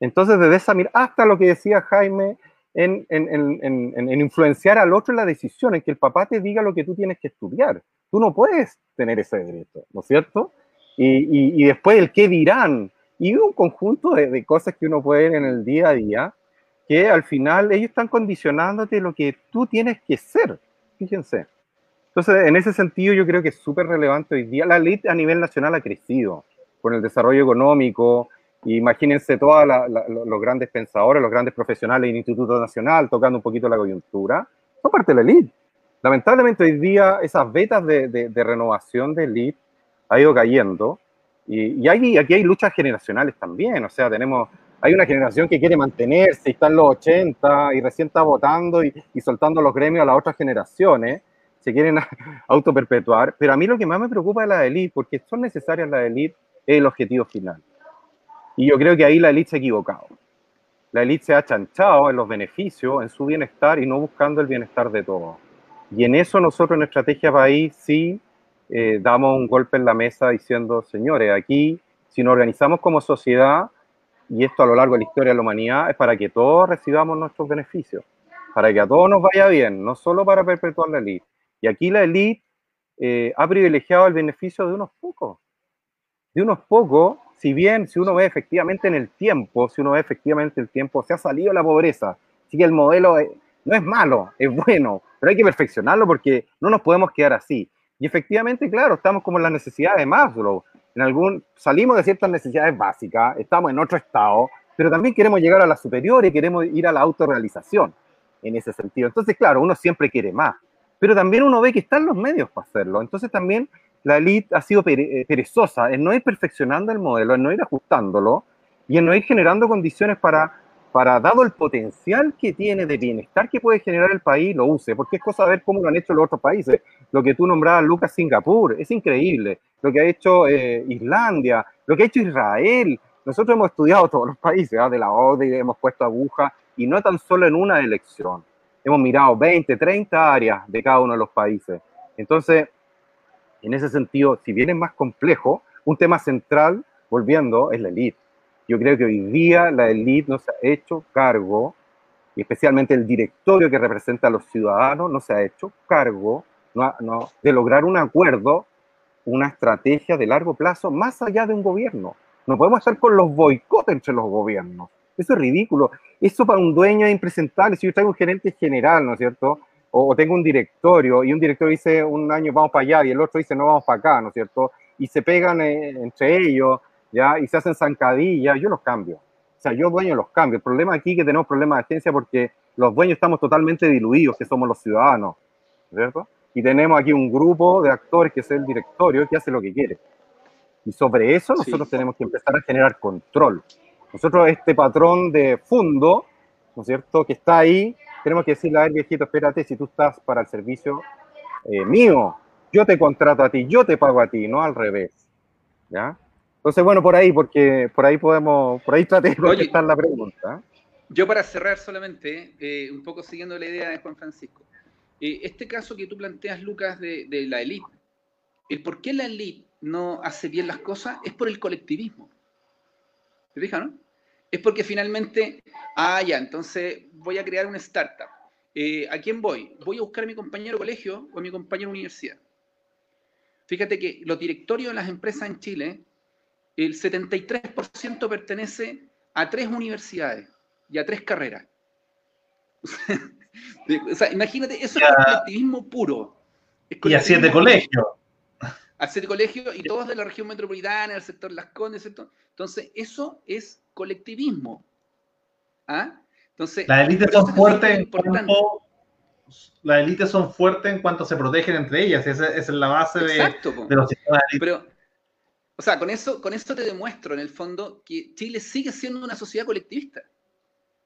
Speaker 4: Entonces, desde esa mirada, hasta lo que decía Jaime, en, en, influenciar al otro en la decisión, en que el papá te diga lo que tú tienes que estudiar. Tú no puedes tener ese derecho, ¿no es cierto? Y, y, después el qué dirán. Y un conjunto de, de, cosas que uno puede ver en el día a día, que al final ellos están condicionándote lo que tú tienes que ser. Fíjense. Entonces, en ese sentido, yo creo que es súper relevante hoy día. La ley a nivel nacional ha crecido con el desarrollo económico, Imagínense todos los grandes pensadores, los grandes profesionales del Instituto Nacional tocando un poquito la coyuntura. Son parte de la elite. Lamentablemente hoy día esas vetas de, renovación de elite ha ido cayendo. Y, y aquí hay luchas generacionales también. O sea, tenemos, hay una generación que quiere mantenerse y está en los 80 y recién está votando y, y soltando los gremios a las otras generaciones. Se quieren autoperpetuar. Pero a mí lo que más me preocupa de la elite, porque son necesarias las elite, es el objetivo final. Y yo creo que ahí la élite se ha equivocado. La élite se ha chanchado en los beneficios, en su bienestar y no buscando el bienestar de todos. Y en eso nosotros en Estrategia País sí eh, damos un golpe en la mesa diciendo, señores, aquí si nos organizamos como sociedad, y esto a lo largo de la historia de la humanidad, es para que todos recibamos nuestros beneficios, para que a todos nos vaya bien, no solo para perpetuar la élite. Y aquí la élite eh, ha privilegiado el beneficio de unos pocos, de unos pocos si bien, si uno ve efectivamente en el tiempo, si uno ve efectivamente el tiempo, se ha salido la pobreza. Así que el modelo no es malo, es bueno, pero hay que perfeccionarlo porque no nos podemos quedar así. Y efectivamente, claro, estamos como en las necesidades de Maslow. En algún, salimos de ciertas necesidades básicas, estamos en otro estado, pero también queremos llegar a la superior y queremos ir a la autorrealización en ese sentido. Entonces, claro, uno siempre quiere más, pero también uno ve que están los medios para hacerlo. Entonces, también la élite ha sido eh, perezosa en no ir perfeccionando el modelo, en no ir ajustándolo y en no ir generando condiciones para, para, dado el potencial que tiene de bienestar que puede generar el país, lo use, porque es cosa de ver cómo lo han hecho los otros países. Lo que tú nombrabas, Lucas, Singapur, es increíble. Lo que ha hecho eh, Islandia, lo que ha hecho Israel. Nosotros hemos estudiado todos los países, ¿ah? de la ODI, hemos puesto aguja, y no tan solo en una elección. Hemos mirado 20, 30 áreas de cada uno de los países. Entonces, en ese sentido, si bien es más complejo, un tema central, volviendo, es la élite. Yo creo que hoy día la élite no se ha hecho cargo, y especialmente el directorio que representa a los ciudadanos, no se ha hecho cargo no, de lograr un acuerdo, una estrategia de largo plazo más allá de un gobierno. No podemos estar con los boicotes entre los gobiernos. Eso es ridículo. Eso para un dueño es impresentable. Si yo traigo un gerente general, ¿no es cierto? o, tengo un directorio y un directorio dice un año vamos para allá y el otro dice no vamos para acá, ¿no es cierto? Y se pegan eh, entre ellos, ¿ya? Y se hacen zancadillas, yo los cambio. O sea, yo dueño los cambio. El problema aquí es que tenemos problemas de agencia porque los dueños estamos totalmente diluidos, que somos los ciudadanos, ¿cierto? Y tenemos aquí un grupo de actores que es el directorio que hace lo que quiere. Y sobre eso nosotros tenemos que empezar a generar control. Nosotros este patrón de fondo, ¿no es cierto?, que está ahí, tenemos que decirle a ver, viejito, espérate, si tú estás para el servicio eh, mío, yo te contrato a ti, yo te pago a ti, no al revés. ¿Ya? Entonces, bueno, por ahí, porque por ahí podemos, por ahí traté de contestar la pregunta.
Speaker 3: Yo para cerrar solamente, eh, un poco siguiendo la idea de Juan Francisco, eh, este caso que tú planteas, Lucas, de, de la élite, el por qué la élite no hace bien las cosas es por el colectivismo. ¿Te fijas, no? Es porque finalmente, ah, ya, entonces voy a crear una startup. Eh, ¿A quién voy? Voy a buscar a mi compañero colegio o a mi compañero universidad. Fíjate que los directorios de las empresas en Chile, el 73% pertenece a tres universidades y a tres carreras. o sea, imagínate, eso es colectivismo puro.
Speaker 1: y a siete colegios.
Speaker 3: A siete colegios y todos de la región metropolitana, del sector Las Condes, ¿cierto? Entonces, eso es colectivismo. ¿Ah? Entonces,
Speaker 1: las élites son fuertes en cuanto las élites son fuertes en cuanto se protegen entre ellas. Esa, es la base de, los sistemas
Speaker 3: de Pero, o sea, con eso, con esto te demuestro en el fondo que Chile sigue siendo una sociedad colectivista.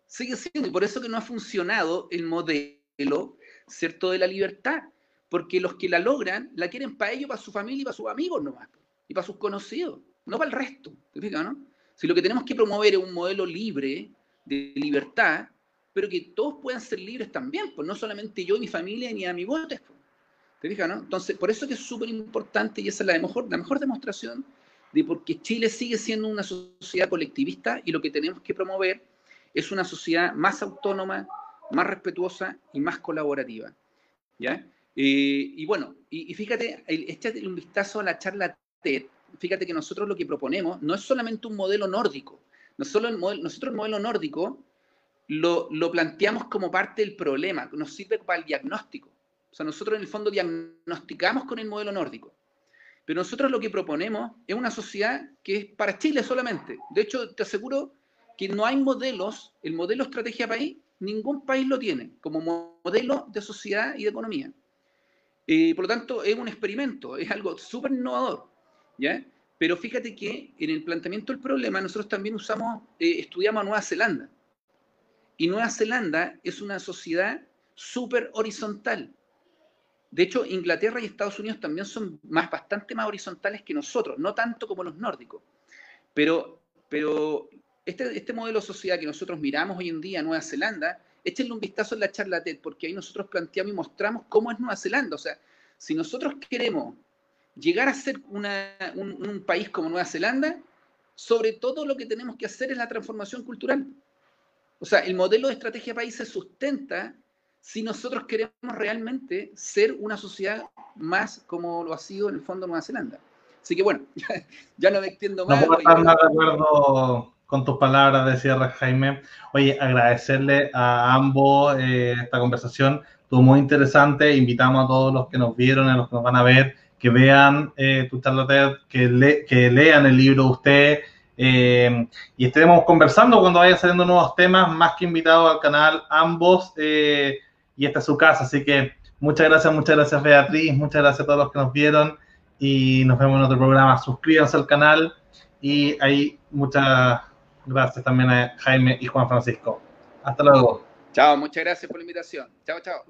Speaker 3: Sigue siendo, y por eso que no ha funcionado el modelo, ¿cierto?, de la libertad. Porque los que la logran, la quieren para ellos, para su familia y para sus amigos nomás. Y para sus conocidos, no para el resto. ¿Te fijas, no? Si lo que tenemos que promover es un modelo libre, de libertad, pero que todos puedan ser libres también, pues no solamente yo, mi familia, ni amigotes. Pues. ¿Te fijas, no? Entonces, por eso que es súper importante y esa es la mejor, la mejor demostración de por qué Chile sigue siendo una sociedad colectivista y lo que tenemos que promover es una sociedad más autónoma, más respetuosa y más colaborativa. ¿ya? Eh, y bueno, y, fíjate, échate un vistazo a la charla TED, fíjate que nosotros lo que proponemos no es solamente un modelo nórdico, nosotros el modelo, nosotros el modelo nórdico lo, lo, planteamos como parte del problema, nos sirve para el diagnóstico. O sea, nosotros en el fondo diagnosticamos con el modelo nórdico. Pero nosotros lo que proponemos es una sociedad que es para Chile solamente. De hecho, te aseguro que no hay modelos, el modelo estrategia país, ningún país lo tiene como modelo de sociedad y de economía. Eh, por lo tanto, es un experimento, es algo súper innovador. ¿Ya? Pero fíjate que en el planteamiento del problema nosotros también usamos, eh, estudiamos a Nueva Zelanda. Y Nueva Zelanda es una sociedad súper horizontal. De hecho, Inglaterra y Estados Unidos también son más, bastante más horizontales que nosotros, no tanto como los nórdicos. Pero, pero este, este modelo de sociedad que nosotros miramos hoy en día, Nueva Zelanda, échenle un vistazo en la charla TED, porque ahí nosotros planteamos y mostramos cómo es Nueva Zelanda. O sea, si nosotros queremos llegar a ser un, país como Nueva Zelanda, sobre todo lo que tenemos que hacer es la transformación cultural. O sea, el modelo de estrategia país se sustenta si nosotros queremos realmente ser una sociedad más como lo ha sido en el fondo Nueva Zelanda. Así que bueno, ya, no me extiendo más.
Speaker 1: No puedo estar más de acuerdo con tus palabras de cierre, Jaime. Oye, agradecerle a ambos eh, esta conversación. Estuvo muy interesante. Invitamos a todos los que nos vieron, a los que nos van a ver, que vean eh, tu charla que, que lean el libro de usted eh, y estaremos conversando cuando vayan saliendo nuevos temas, más que invitados al canal, ambos, eh, y esta es su casa, así que muchas gracias, muchas gracias Beatriz, muchas gracias a todos los que nos vieron y nos vemos en otro programa, suscríbanse al canal y ahí muchas gracias también a Jaime y Juan Francisco. Hasta luego.
Speaker 3: Chao, muchas gracias por la invitación. Chao, chao.